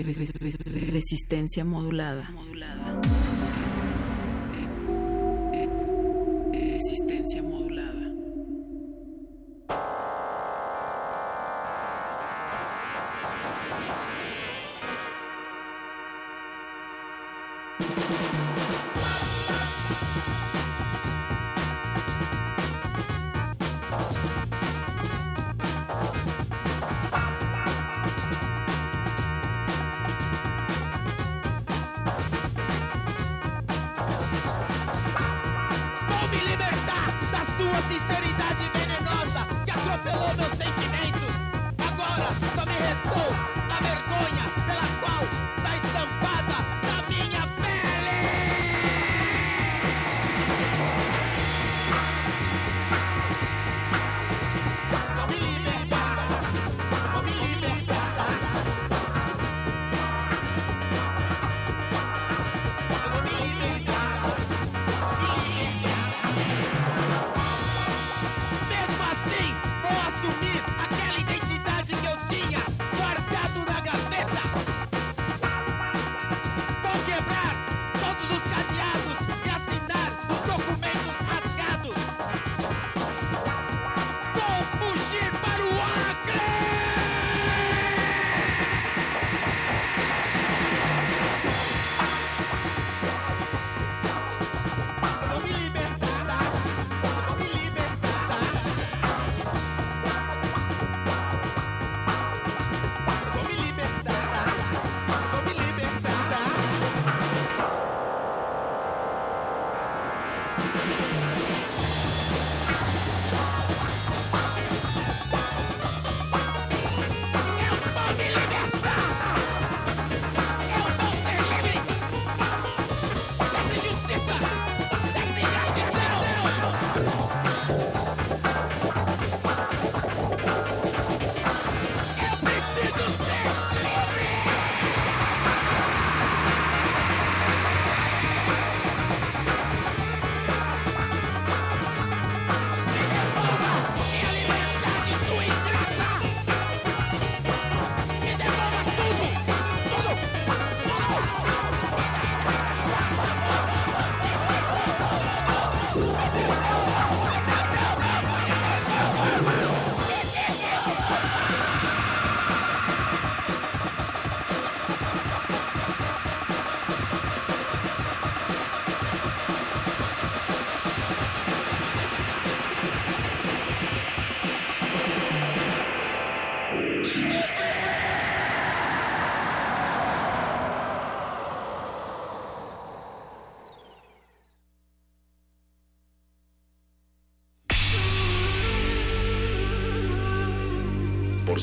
Resistencia modulada.